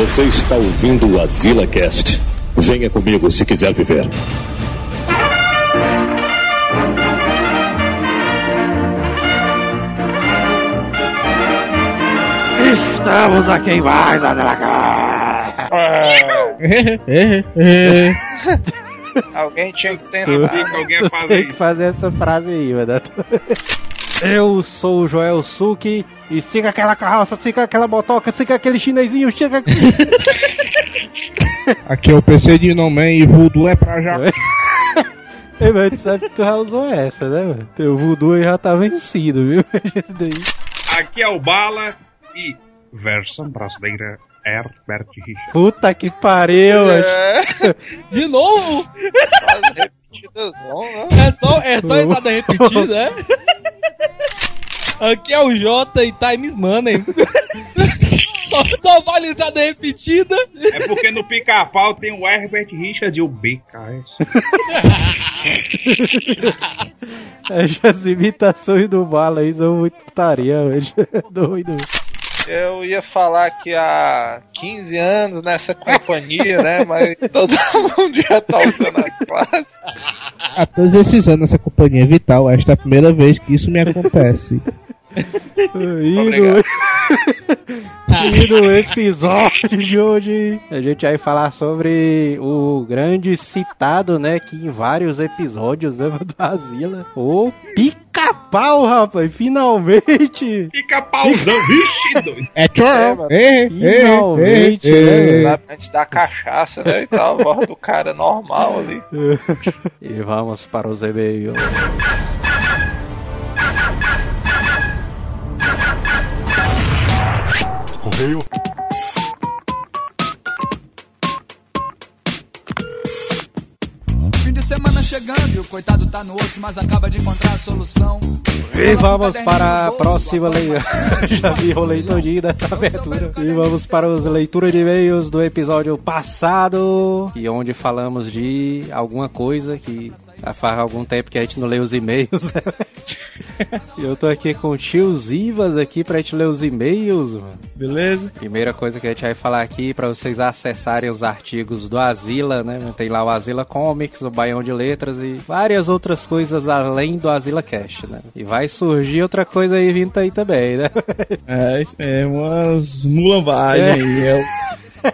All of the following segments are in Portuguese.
Você está ouvindo o Azila Cast. Venha comigo se quiser viver. Estamos aqui em mais Azila Alguém tinha que tentar. alguém fazer tem isso. que fazer essa frase aí, mano. Eu sou o Joel Suki e siga aquela carroça, siga aquela motoca, siga aquele chinesinho, siga Aqui é o PC de Noman e Voodoo é pra já. Ei, mas tu sabe que tu já usou essa, né, mano? Teu voodoo aí já tá vencido, viu? Esse daí. Aqui é o Bala e versão brasileira Herbert Richard. Puta que pariu. É, De novo? quase repetidas não, né? É só, é só entrada repetida, né? Aqui é o Jota e Times Money. Só, só vale entrada repetida. É porque no pica-pau tem o Herbert Richard e o BKS. As imitações do bala aí são muito putaria, velho. Doido. Eu ia falar que há 15 anos nessa companhia, né? Mas todo mundo já tá usando a classe. Há todos esses anos nessa companhia vital, esta é a primeira vez que isso me acontece. E no, e no episódio de hoje, a gente vai falar sobre o grande citado, né, que em vários episódios né, do Asila, o pica-pau, rapaz, finalmente! Pica-pauzão, vixe, doido. É É, tchau! mano. Ei, Finalmente, né, Antes da cachaça, né? E tal, a voz do cara normal ali. E vamos para os e-mails. Correio. Fim de semana chegando e o coitado tá no osso, mas acaba de encontrar a solução. E vamos para a próxima leitura. Já vi o leitor dessa abertura. E vamos para as leituras de e-mails do episódio passado. E onde falamos de alguma coisa que já faz algum tempo que a gente não lê os e-mails. E eu tô aqui com o tio Zivas aqui pra gente ler os e-mails, mano. Beleza? Primeira coisa que a gente vai falar aqui para vocês acessarem os artigos do Azila, né? Tem lá o Azila Comics, o Baião de Letras e várias outras coisas além do Azila Cash, né? E vai surgir outra coisa aí vindo aí também, né? É, é umas mulambagens aí. É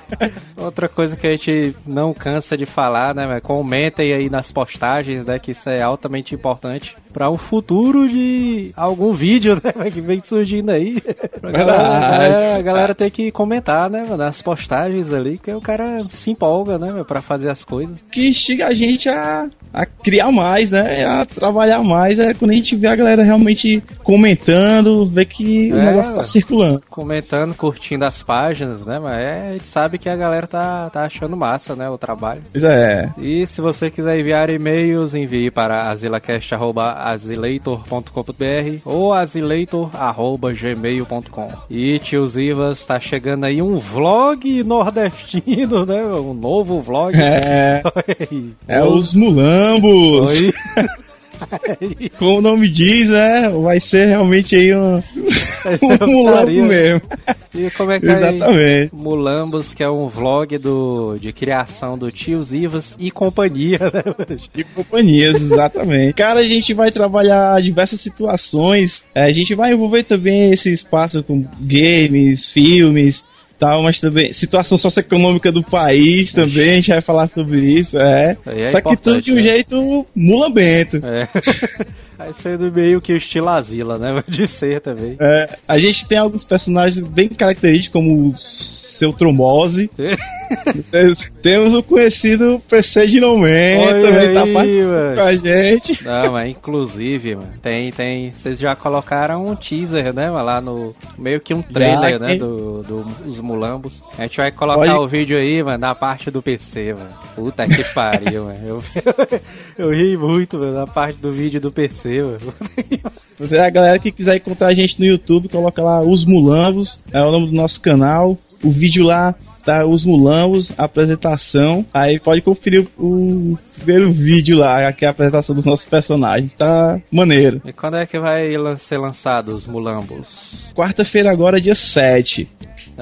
Outra coisa que a gente não cansa de falar, né? Comentem aí nas postagens, né? Que isso é altamente importante para o futuro de algum vídeo, né? Que vem surgindo aí. Pra galera, a galera tem que comentar, né? Nas postagens ali, que o cara se empolga, né? Pra fazer as coisas. que instiga a gente a, a criar mais, né? A trabalhar mais. É quando a gente vê a galera realmente comentando, vê que o É, negócio tá circulando. Comentando, curtindo as páginas, né? Mas é, a gente sabe que a galera tá, tá achando massa, né? O trabalho. Pois é. E se você quiser enviar e-mails, envie para azilacast.azileitor.com.br ou azileitor.gmail.com. E tios Ivas, tá chegando aí um vlog nordestino, né? Um novo vlog. É, é os mulambos. Oi. Como o nome diz, né? Vai ser realmente aí um, um mulambo mesmo. E como é que é? Exatamente. Mulambos, que é um vlog do, de criação do Tios Ivas e companhia, né? De companhias, exatamente. Cara, a gente vai trabalhar diversas situações. É, a gente vai envolver também esse espaço com games, filmes, tal, mas também situação socioeconômica do país também. A gente vai falar sobre isso, é. É Só que tudo de um né? jeito mulambento. É. Vai sendo meio que o estilo Asila, né? De ser também. É, a gente tem alguns personagens bem característicos, como o seu trombose. Temos o conhecido PC de Man, Olha também tá aí, participando com a gente. Não, mas inclusive, mano, tem, tem. Vocês já colocaram um teaser, né? Lá no. Meio que um trailer, né? tem. Do, do- dos mulambos. A gente vai colocar Pode- o vídeo aí, mano, na parte do PC, mano. Puta que pariu, mano. Eu, eu ri muito, mano, na parte do vídeo do PC, mano. Você, a galera que quiser encontrar a gente no YouTube, coloca lá Os Mulambos, é o nome do nosso canal. O vídeo lá tá Os Mulambos, apresentação. Aí pode conferir o primeiro vídeo lá, que é a apresentação dos nossos personagens. Tá maneiro. E quando é que vai ser lançado os mulambos? Quarta-feira agora, dia 7.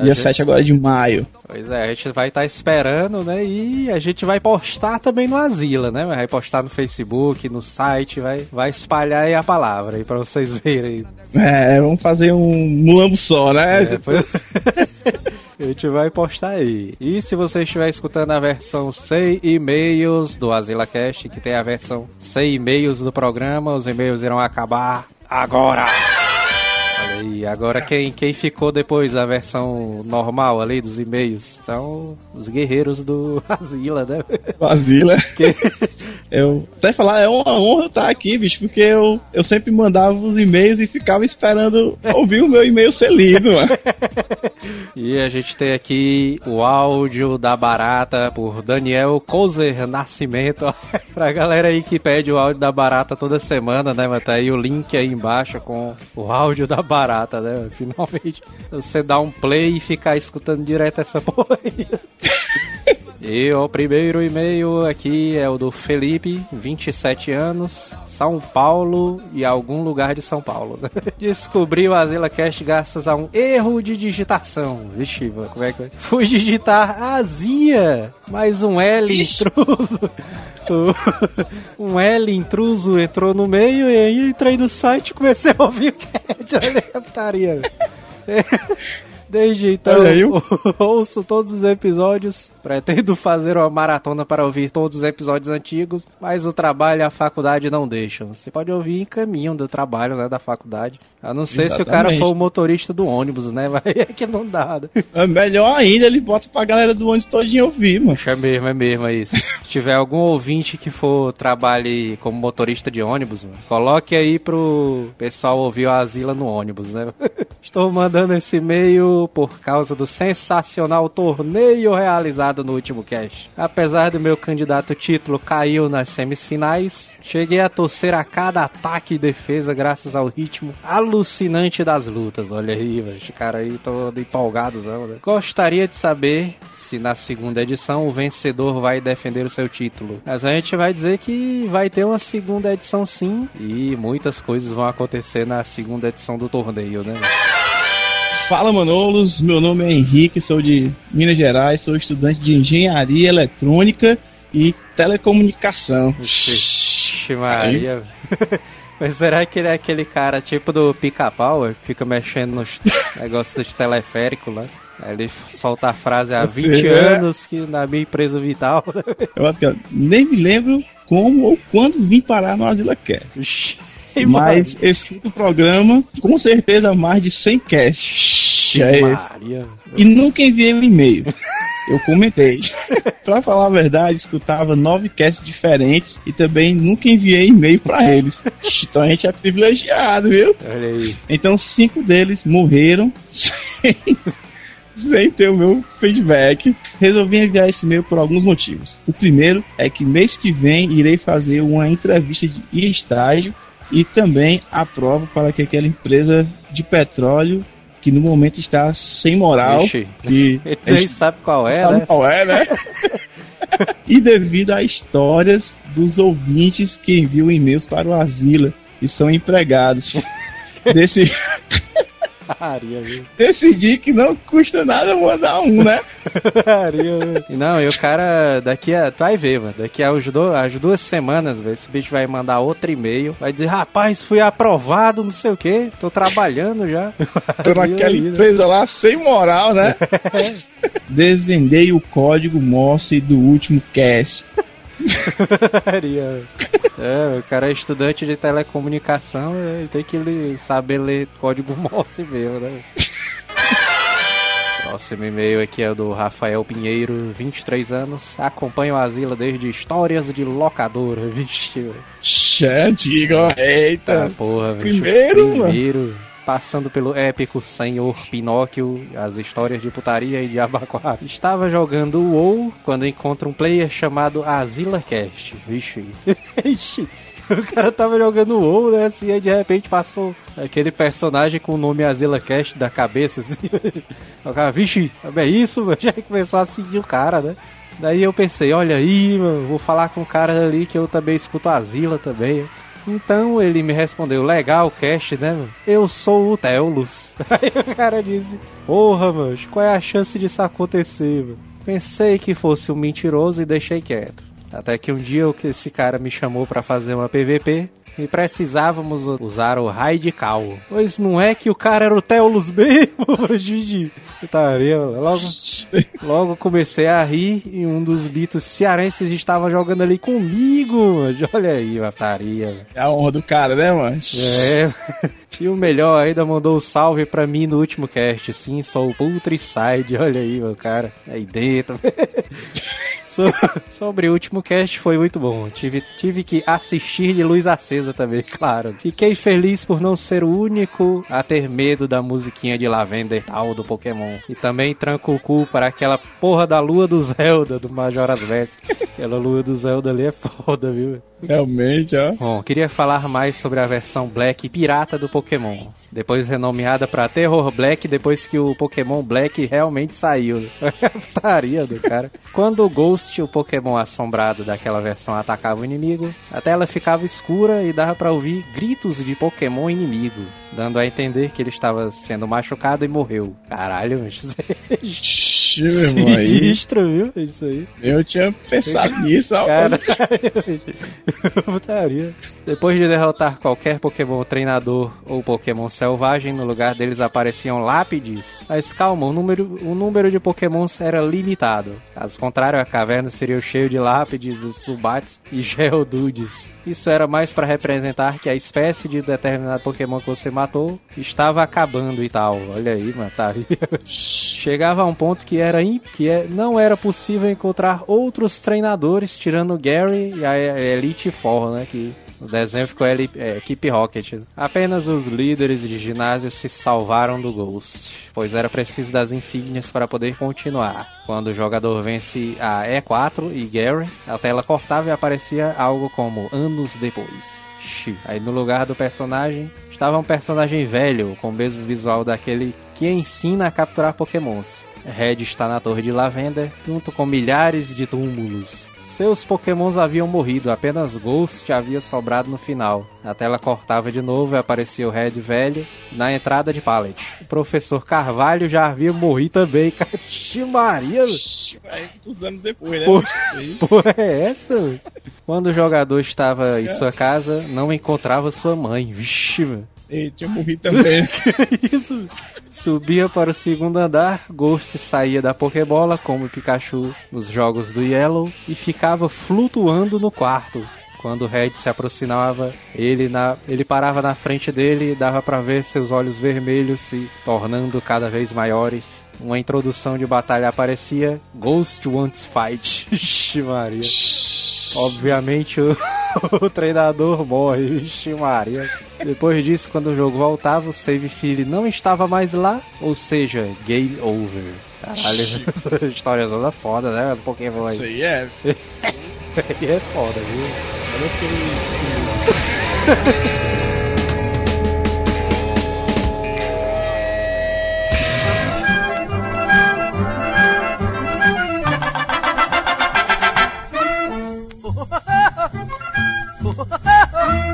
Dia gente- 7 agora de maio. Pois é, a gente vai estar esperando, né? E a gente vai postar também no Asila, né? Vai postar no Facebook, no site, vai, vai espalhar aí a palavra aí pra vocês verem. É, vamos fazer um mulambo só, né? É, foi- A gente vai postar aí. E se você estiver escutando a versão sem e-mails do AsilaCast, que tem a versão sem e-mails do programa, os e-mails irão acabar agora! Aí, agora quem, quem ficou depois da versão normal ali dos e-mails são os guerreiros do Asila, né? Vazila. Eu até falar, é uma honra estar aqui, bicho, porque eu, eu sempre mandava os e-mails e ficava esperando ouvir o meu e-mail ser lido, mano. E a gente tem aqui o áudio da Barata por Daniel Kozer Nascimento. pra galera aí que pede o áudio da Barata toda semana, né, mano? Tá aí o link aí embaixo com o áudio da Barata, né? mano? Finalmente você dá um play e ficar escutando direto essa porra aí. E o primeiro e-mail aqui é o do Felipe, 27 anos, São Paulo e algum lugar de São Paulo. Descobri o Azila Cast graças a um erro de digitação. Vixe, como é que foi? Fui digitar Azia, mas um L intruso. um L intruso entrou no meio e aí entrei no site e comecei a ouvir o cast. Olha a putaria. Desde então, ouço todos os episódios. Pretendo fazer uma maratona para ouvir todos os episódios antigos, mas o trabalho e a faculdade não deixam. Você pode ouvir em caminho do trabalho, né, da faculdade. A não ser se o cara Exatamente. for o motorista do ônibus, né? Vai é que não dá. Né? É melhor ainda, ele bota pra galera do ônibus todinho ouvir, mano. É mesmo, é mesmo, é isso. Se tiver algum ouvinte que for trabalhe como motorista de ônibus, mano, coloque aí pro pessoal ouvir o Asila no ônibus, né? Estou mandando esse e-mail por causa do sensacional torneio realizado no último cast. Apesar do meu candidato título caiu nas semifinais, cheguei a torcer a cada ataque e defesa graças ao ritmo alucinante das lutas. Olha aí, velho, esse cara aí todo empolgado, né? Gostaria de saber se na segunda edição o vencedor vai defender o seu título. Mas a gente vai dizer que vai ter uma segunda edição sim, e muitas coisas vão acontecer na segunda edição do torneio, né? Fala Manolos, meu nome é Henrique, sou de Minas Gerais, sou estudante de Engenharia Eletrônica e Telecomunicação. Vixe Maria. Mas será que ele é aquele cara tipo do pica-pau, que fica mexendo nos negócios de teleférico lá? Aí ele solta a frase há 20 É. anos que na minha empresa vital. Eu acho que eu nem me lembro como ou quando vim parar no Asila Cast. Mas escuto o programa, com certeza mais de 100 casts. É esse. Maria. E nunca enviei um e-mail. Eu comentei. pra falar a verdade, escutava nove casts diferentes e também nunca enviei e-mail pra eles. Então a gente é privilegiado, viu? Olha aí. Então cinco deles morreram sem, sem ter o meu feedback. Resolvi enviar esse e-mail por alguns motivos. O primeiro é que mês que vem irei fazer uma entrevista de estágio e também aprovo para que aquela empresa de petróleo que no momento está sem moral, Vixe. que a nem gente sabe qual é, sabe né? qual é, né? e devido a histórias dos ouvintes que enviam e-mails para o Asila e são empregados. Desse, Maria, viu? decidi que não custa nada mandar um, né? Maria, viu? Não, e o cara, daqui a. Tu vai ver, mano. Daqui a as duas, as duas semanas, velho, esse bicho vai mandar outro e-mail. Vai dizer, rapaz, fui aprovado, não sei o que. Tô trabalhando já. Tô naquela empresa lá sem moral, né? Desvendei o código Morse do último cast. É, o cara é estudante de telecomunicação, é, ele tem que saber ler código Morse mesmo, né? Próximo e-mail aqui é do Rafael Pinheiro, 23 anos. Acompanha o Asila desde histórias de locadora. Vixe, diga, Tá, eita. porra, bicho. Primeiro, mano. Passando pelo épico Senhor Pinóquio, as histórias de putaria e de abacuá. Estava jogando o WoW quando encontra um player chamado Azila Cast. Vixe. Vixe. O cara tava jogando WoW, né? Assim, aí de repente passou aquele personagem com o nome Azila Cast da cabeça. Assim. O cara, vixe, é isso. Já começou a seguir o cara, né? Daí eu pensei, olha aí, mano, vou falar com o cara ali que eu também escuto Azila também. Então ele me respondeu, legal, cast, né, mano? Eu sou o Teulus. Aí o cara disse, porra, mano, qual é a chance disso acontecer, mano? Pensei que fosse um mentiroso e deixei quieto. Até que um dia esse cara me chamou pra fazer uma PVP e precisávamos usar o Radical. Pois não é que o cara era o Teulus mesmo, Gigi. Putaria, logo, logo comecei a rir e um dos bitos cearenses estava jogando ali comigo. mano. Olha aí, putaria. É a honra do cara, né, mano? É. E o melhor ainda mandou um salve pra mim no último cast. Sim, sou o Pultricide. Olha aí, meu cara. Aí dentro. So- sobre o último cast foi muito bom. Tive, tive que assistir de luz acesa também, claro. Fiquei feliz por não ser o único a ter medo da musiquinha de Lavender tal do Pokémon. E também tranco o cu para aquela porra da lua do Zelda, do Majora's Mask. Aquela lua do Zelda ali é foda, viu? Realmente, ó. Bom, queria falar mais sobre a versão Black pirata do Pokémon. Depois renomeada pra Terror Black, depois que o Pokémon Black realmente saiu. Putaria do cara. Quando o Ghost, o Pokémon assombrado daquela versão, atacava o inimigo, a tela ficava escura e dava pra ouvir gritos de Pokémon inimigo, dando a entender que ele estava sendo machucado e morreu. Caralho, isso Ixi, meu irmão, aí. sinistro, viu? Isso aí. Eu tinha pensado nisso, ó. Cara, putaria. Depois de derrotar qualquer Pokémon treinador ou Pokémon selvagem, no lugar deles apareciam lápides. Mas calma, o número, o número de Pokémons era limitado. Caso contrário, a caverna seria cheio de lápides, subats e geodudes. Isso era mais para representar que a espécie de determinado Pokémon que você matou estava acabando e tal. Olha aí, mataria. Chegava a um ponto que era que é- não era possível encontrar outros treinadores tirando Gary e a Elite Four, né? Que o desenho ficou é, Equipe Rocket. Apenas os líderes de ginásio se salvaram do Ghost, pois era preciso das insígnias para poder continuar. Quando o jogador vence a E4 e Gary, a tela cortava e aparecia algo como anos depois. Xi. Aí no lugar do personagem estava um personagem velho, com o mesmo visual daquele que ensina a capturar pokémons. Red está na Torre de Lavender, junto com milhares de túmulos. Seus pokémons haviam morrido, apenas Ghost havia sobrado no final. A tela cortava de novo e aparecia o Red velho na entrada de Pallet. O professor Carvalho já havia morrido também, Maria! Muitos anos depois, né? Porra é essa? Quando o jogador estava em sua casa, não encontrava sua mãe. Vixe, mano. Tinha morrido também. Isso? Subia para o segundo andar, Ghost saía da Pokébola, como Pikachu nos jogos do Yellow, e ficava flutuando no quarto. Quando o Red se aproximava, ele, na, ele parava na frente dele e dava para ver seus olhos vermelhos se tornando cada vez maiores. Uma introdução de batalha aparecia: Ghost wants fight. Maria. Obviamente o, o treinador morre, vixe Maria. Depois disso, quando o jogo voltava, o save file não estava mais lá, ou seja, game over. Caralho, essa história toda foda, né? Do Pokémon Isso aí. aí é. E é foda, viu? Olha aquele-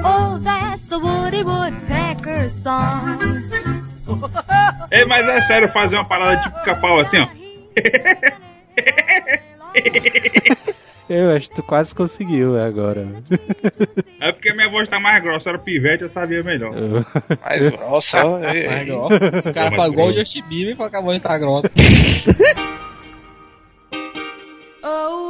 Oh, that's the Woody Woodpecker song. Ei, mas é sério fazer uma parada tipo pica-pau assim, ó. Eu acho que tu quase conseguiu agora. É porque minha voz tá mais grossa, era pivete, eu sabia melhor. Mais grossa, Tá ei. grossa. O cara Mas faz igual o. Justin Bieber e fala que a voz tá grossa. Oh.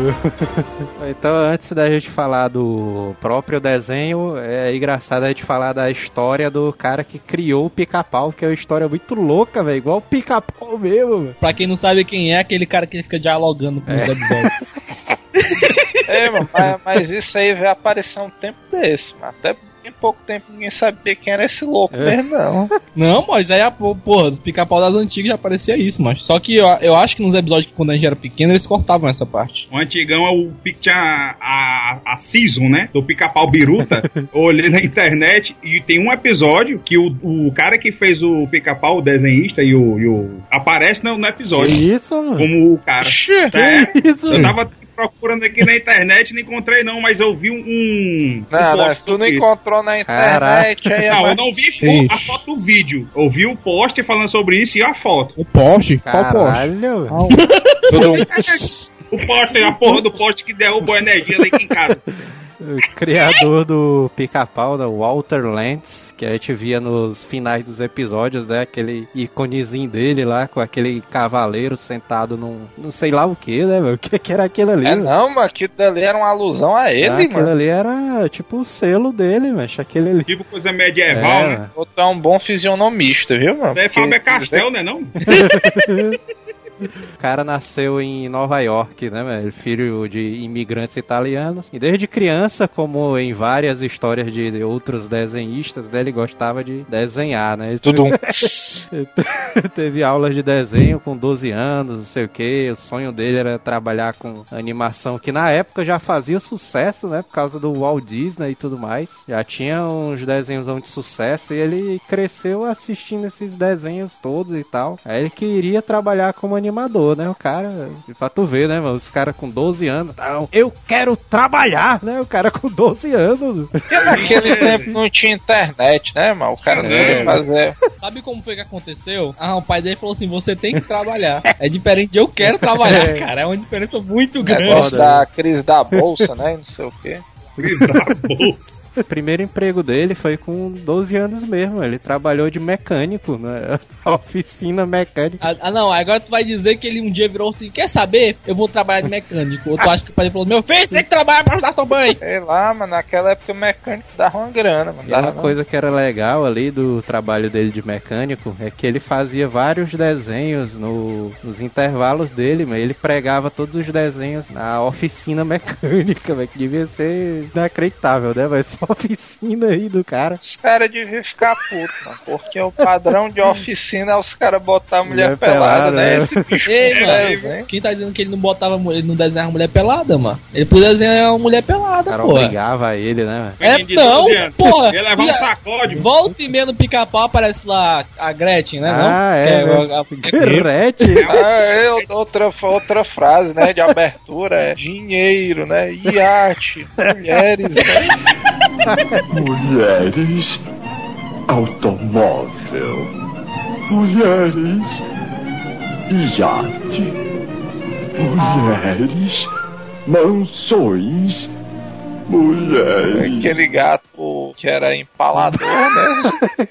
Então, antes da gente falar do próprio desenho, é engraçado a gente falar da história do cara que criou o pica-pau, que é uma história muito louca, velho. Igual o pica-pau mesmo, velho. Pra quem não sabe quem é, aquele cara que fica dialogando com os episódios. É, mano, mas, mas isso aí vai aparecer um tempo desse, mano. Até pouco tempo ninguém sabia quem era esse louco É. mesmo, não. Não, mas aí, a pô- porra, do pica-pau das antigas já aparecia isso, mas. Só que eu, eu acho que nos episódios que quando a gente era pequeno, eles cortavam essa parte. O antigão é o tinha a, a, a season, né? Do pica-pau biruta. Eu olhei na internet e tem um episódio que o, o cara que fez o pica-pau, o desenhista, e o, e o- aparece no, no Que episódio. isso, mano? Como o cara. Oxi. É, Que isso? eu tava procurando aqui na internet, não encontrei não, mas eu vi um. um Não, post tu não encontrou na internet, aí Não, eu não vi a foto do vídeo. Eu vi o post falando sobre isso e a foto. O poste? Qual poste? Caralho. O poste, a porra do poste que derruba a energia lá aqui em casa. O criador do pica-pau, da Walter Lantz, que a gente via nos finais dos episódios, né? Aquele iconezinho dele lá, com aquele cavaleiro sentado num. não sei lá o que, né, meu? O que, que era aquilo ali? É meu? não, mas aquilo dali era uma alusão a Ah, ele, aquilo mano. ali era tipo o selo dele, mas aquele ali. Tipo coisa medieval, É, né? mano. Outro é um bom fisionomista, viu, mano? Isso aí é Fábio Castel, né não? O cara nasceu em Nova York, né, velho? Filho de imigrantes italianos. E desde criança, como em várias histórias de outros desenhistas, né, ele gostava de desenhar, né? Tudo um... teve aulas de desenho com 12 anos, não sei o que. O sonho dele era trabalhar com animação, que na época já fazia sucesso, né? Por causa do Walt Disney e tudo mais. Já tinha uns desenhos de sucesso e ele cresceu assistindo esses desenhos todos e tal. Aí ele queria trabalhar como animador, né? O cara, pra tu ver, né, mano? Os caras com 12 anos, não, eu quero trabalhar, né? O cara com 12 anos. Naquele tempo não tinha internet, né, mano? O cara não É. ia fazer. Sabe como foi que aconteceu? Ah, o pai dele falou assim: você tem que trabalhar. É diferente de eu quero trabalhar, É. cara. É uma diferença muito grande. Foda, da crise da bolsa, né? e Não sei o quê. Bolsa. O primeiro emprego dele foi com 12 anos mesmo. Ele trabalhou de mecânico na oficina mecânica. Ah, ah, não, agora tu vai dizer que ele um dia virou assim: quer saber? Eu vou trabalhar de mecânico. Ou tu acha que o pai falou: meu filho, você tem que trabalhar pra ajudar sua mãe. Sei lá, mas naquela época o mecânico dava uma grana, mano. E uma Dava não. coisa que era legal ali do trabalho dele de mecânico é que ele fazia vários desenhos no- nos intervalos dele, mas ele pregava todos os desenhos na oficina mecânica, velho, que devia ser inacreditável, né? Mas essa oficina aí do cara. Os caras deviam ficar putos, mano. Porque o padrão de oficina é os caras botar a mulher Mulher pelada, pelada, né? né? Esse bicho Ei, mano, quem tá dizendo que ele não botava, ele não desenhava mulher pelada, mano? Ele podia desenhar uma mulher pelada, cara pô. obrigava ele, né? velho? É, não, 12 anos. porra. Ia levar um sacode. Volta e meia no pica-pau aparece lá a Gretchen, né? não? Ah, Que é, né? a- a- Gretchen. Ah, é, outra, outra frase, né, de abertura é dinheiro, né, iate, mulheres, né? Mulheres, automóvel, mulheres, iate, mulheres, mansões, mulheres. aquele gato que era empalador, né?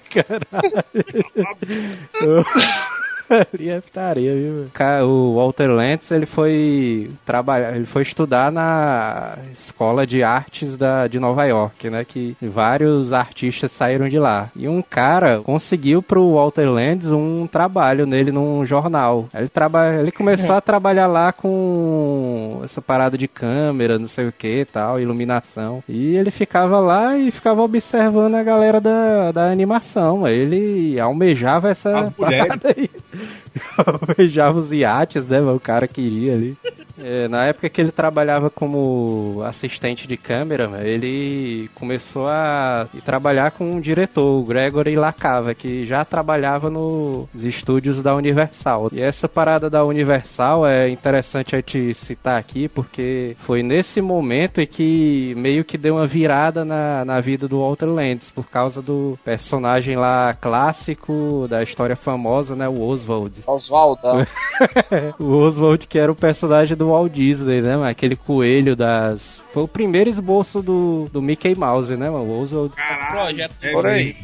Ali é putaria, viu? O Walter Lantz, ele foi trabalhar, ele foi estudar na escola de artes da, de Nova York, né? Que vários artistas saíram de lá. E um cara conseguiu pro Walter Lantz um trabalho nele num jornal. Ele, traba, ele começou a trabalhar lá com essa parada de câmera, não sei o que tal, iluminação. E ele ficava lá e ficava observando a galera da, da animação. Ele almejava essa parada aí. Almejava os iates, né? O cara queria ali. É, na época que ele trabalhava como assistente de câmera, ele começou a trabalhar com um diretor, o Gregory Lacava, que já trabalhava nos estúdios da Universal. E essa parada da Universal é interessante a gente citar aqui, porque foi nesse momento que meio que deu uma virada na, na vida do Walter Lantz, por causa do personagem lá clássico da história famosa, né, o Oswald. Oswaldão. O Oswald, que era o personagem do Walt Disney, né, mano? Aquele coelho das. Foi o primeiro esboço do, do Mickey Mouse, né, mano? O Oswald. Caralho. Projeto É Por aí.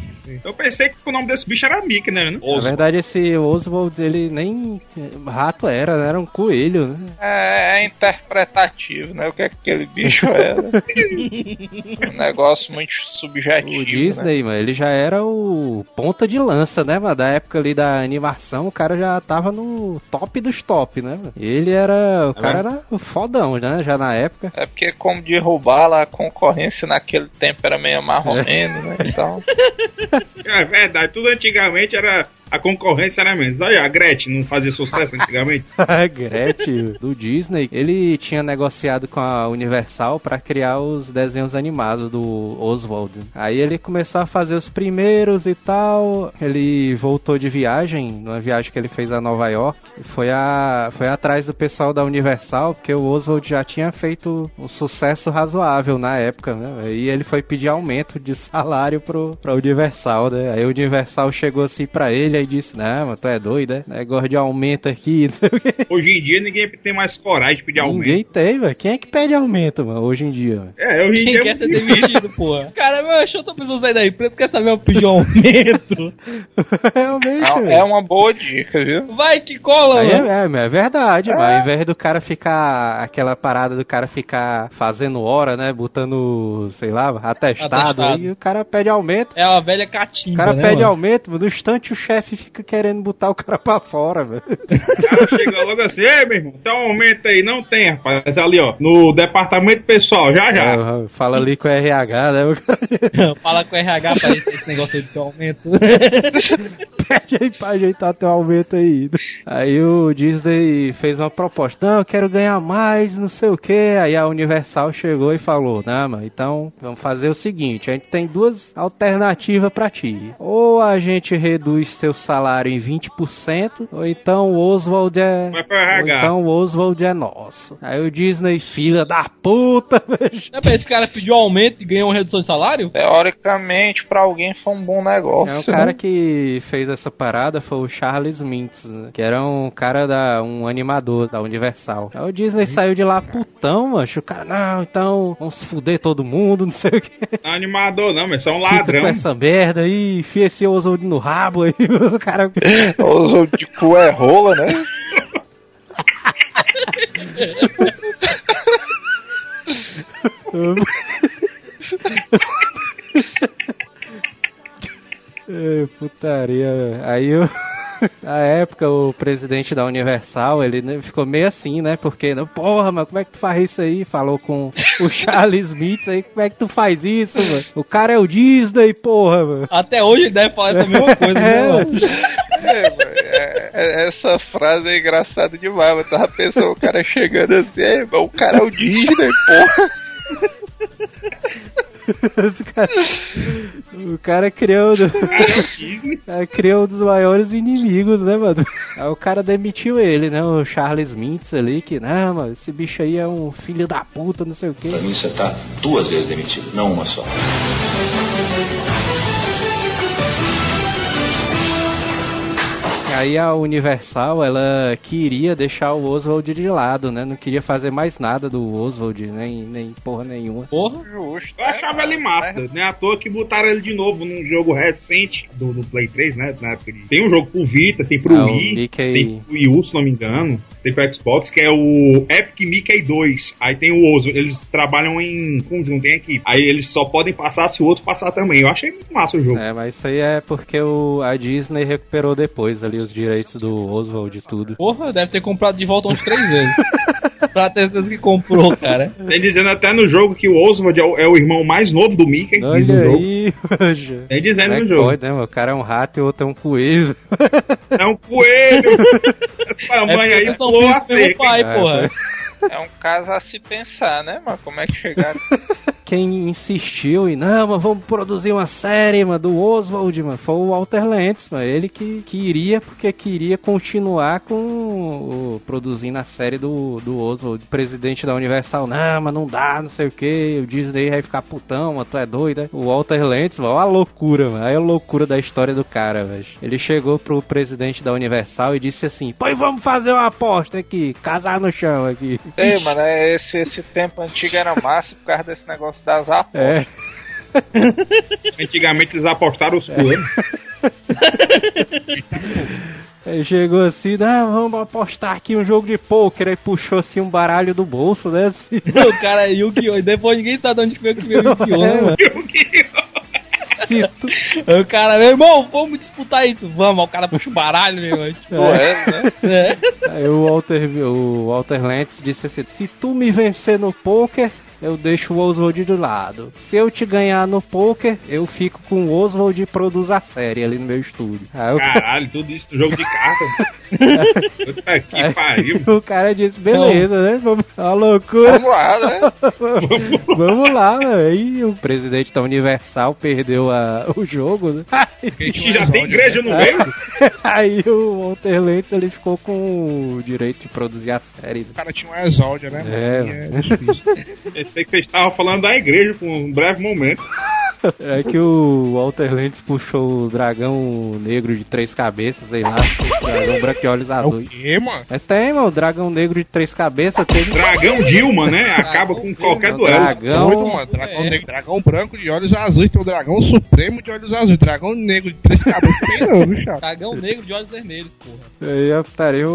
Eu pensei que o nome desse bicho era Mickey, né? Na verdade, esse Oswald, ele nem rato era, né? Era um coelho, né? É, é interpretativo, né? O que, é que aquele bicho era. um negócio muito subjetivo. O Disney, né? mano, ele já era o ponta de lança, né, mano? Da época ali da animação, o cara já tava no top dos top, né? mano? Ele era. O cara era o fodão, né? Já na época. É porque, como derrubar lá, a concorrência naquele tempo era meio marromeno, né? Então. É verdade, tudo antigamente era. A concorrência era menos. Olha, a Gretchen não fazia sucesso antigamente. A Gretchen, do Disney, ele tinha negociado com a Universal pra criar os desenhos animados do Oswald. Aí ele começou a fazer os primeiros e tal. Ele voltou de viagem, numa viagem que ele fez a Nova York. Foi, a, foi atrás do pessoal da Universal, porque o Oswald já tinha feito um sucesso razoável na época, né? E ele foi pedir aumento de salário pro, pra Universal, né? Aí a Universal chegou assim pra ele e disse: Não, mas tu é doido, né? Negócio de aumento aqui, o. Hoje em dia ninguém tem mais coragem de pedir aumento. Ninguém tem, velho. Quem é que pede aumento, mano, hoje em dia? mano? É, hoje em Quem dia. quer ser demitido, porra? Cara, meu, eu tô precisando sair da empresa, quer saber eu pedir um aumento? Realmente, É, é uma boa dica, viu? Vai que cola, Aí mano. é, é, é verdade, mas ao invés do cara ficar. aquela parada do cara ficar fazendo hora, né? Botando, sei lá, atestado, Atestado. aí o cara pede aumento. É uma velha O catimba, cara né, pede mano? aumento, no instante o chefe fica querendo botar o cara pra fora, velho. O cara chega logo assim, ei, meu irmão, tem um aumento aí, não tem, rapaz. Ali, ó, no departamento pessoal, já já. É, Fala ali com o RH, né? Cara Fala com o RH pra esse esse negócio aí de ter aumento. pede aí pra ajeitar teu aumento aí. Aí o Disney fez uma proposta, não, eu quero ganhar mais, não sei o que. Aí a Universal chegou e falou, não, mano, então vamos fazer o seguinte, a gente tem duas alternativas pra ti. Ou a gente reduz teu salário em 20%, ou então o Oswald é... Vai RH. então o Oswald é nosso. Aí o Disney, filha da puta, velho. É pra esse cara pediu aumento e ganhou uma redução de salário? Teoricamente, pra alguém foi um bom negócio. É, o cara que fez essa parada foi o Charles Mintz, né? que era um cara da um animador da Universal. Aí o Disney saiu de lá putão, macho. O cara, não, então vamos se fuder todo mundo, não sei o que. Não é animador, não, mas é um Fica com ladrão. essa merda aí, enfia esse Oswald no rabo aí. O cara. Oswald de cu é rola, né? Putaria. Aí eu. Na época, o presidente da Universal, ele né, ficou meio assim, né? Porque, não, porra, mas como é que tu faz isso aí? Falou com o Charles Smith aí, como é que tu faz isso, mano? O cara é o Disney, porra, mano. Até hoje ele deve falar essa mesma coisa, né, mano? É, mano, é- é- essa frase é engraçada demais. Eu tava pensando, o cara chegando assim, "Ei, mas o cara é o Disney, porra. O cara, o cara criou, o cara criou um dos maiores inimigos, né, mano? Aí o cara demitiu ele, né? O Charles Mintz ali, que, não, mano, esse bicho aí é um filho da puta, não sei o quê. Pra mim você tá duas vezes demitido, não uma só. Aí a Universal, ela queria deixar o Oswald de lado, né? Não queria fazer mais nada do Oswald, nem, nem porra nenhuma. Porra. Justo. Eu achava ele massa, né? À toa que botaram ele de novo num jogo recente do, do Play 3, né? Na época de... Tem um jogo pro Vita, tem pro Ah, o Wii, Mickey- tem pro Wii U, se não me engano. Tem pro Xbox, que é o Epic Mickey 2. Aí tem o Ozo. Eles trabalham em conjunto, tem equipe. Aí eles só podem passar se o outro passar também. Eu achei muito massa o jogo. É, mas isso aí é porque o, a Disney recuperou depois ali os direitos do Oswald e tudo. Porra, deve ter comprado de volta uns três vezes. pra ter certeza que comprou, cara. Tem dizendo até no jogo que o Oswald é o, é o irmão mais novo do Mickey. no Olha jogo. aí, poxa. Tem dizendo é no jogo. pode, né? O cara é um rato e o outro é um coelho. É um coelho! Essa mãe É aí pulou a seca. pai, É, porra. É um caso a se pensar, né, mano? Como é que chegaram? Quem insistiu e não, mas vamos produzir uma série, mano, do Oswald, mano, foi o Walter Lentz, mano. Ele que queria, porque queria continuar com o, produzindo a série do, do Oswald, presidente da Universal. Não, mas não dá, não sei o que. O Disney vai ficar putão, mano, tu é doida. O Walter Lentz, mano, olha a loucura, mano. Aí a loucura da história do cara, velho. Ele chegou pro presidente da Universal e disse assim: Pois vamos fazer uma aposta aqui, casar no chão aqui. Ei, mano, é esse, esse tempo antigo era massa por causa desse negócio das apostas. É. Antigamente eles apostaram os planos. Aí chegou assim, ah, vamos apostar aqui um jogo de pôquer. Aí puxou assim um baralho do bolso, né? Assim. o cara é Yu-Gi-Oh! Depois ninguém sabe de onde veio que veio o Yu-Gi-Oh! né, mano? Se tu- O cara, meu irmão, vamos disputar isso. Vamos, o cara puxa o baralho, meu irmão. É, né? É. Aí o Walter, o Walter Lentz disse assim: se tu me vencer no poker, eu deixo o Oswald do lado. Se eu te ganhar no poker, eu fico com o Oswald e produzo a série ali no meu estúdio. Aí o, Caralho, tudo isso no jogo de carta. Puta que Aí pariu. o cara disse: beleza, né? Vamos, uma loucura. Vamos lá, né? Vamos lá, velho. Aí o presidente da Universal perdeu a- o jogo, né? Ixi, já tem igreja no meio? Aí o Walter Lentz ele ficou com o direito de produzir a série. né? O cara tinha um exódio, né? É. É difícil. Pensei que vocês estavam falando da igreja por um breve momento. É que o Walter Lentz puxou o dragão negro de três cabeças, sei lá. dragão branco de olhos É o azuis. quê, mano? É, tem, mano, o dragão negro de três cabeças. Tem Dragão Dilma, né? Acaba com qualquer o duelo. dragão. Doido, mano. Dragão, negro, dragão branco de olhos azuis, tem o dragão supremo de olhos azuis. Dragão negro de três cabeças tem não, viu, chato? Cagão negro de olhos vermelhos, porra. Aí a putaria, o,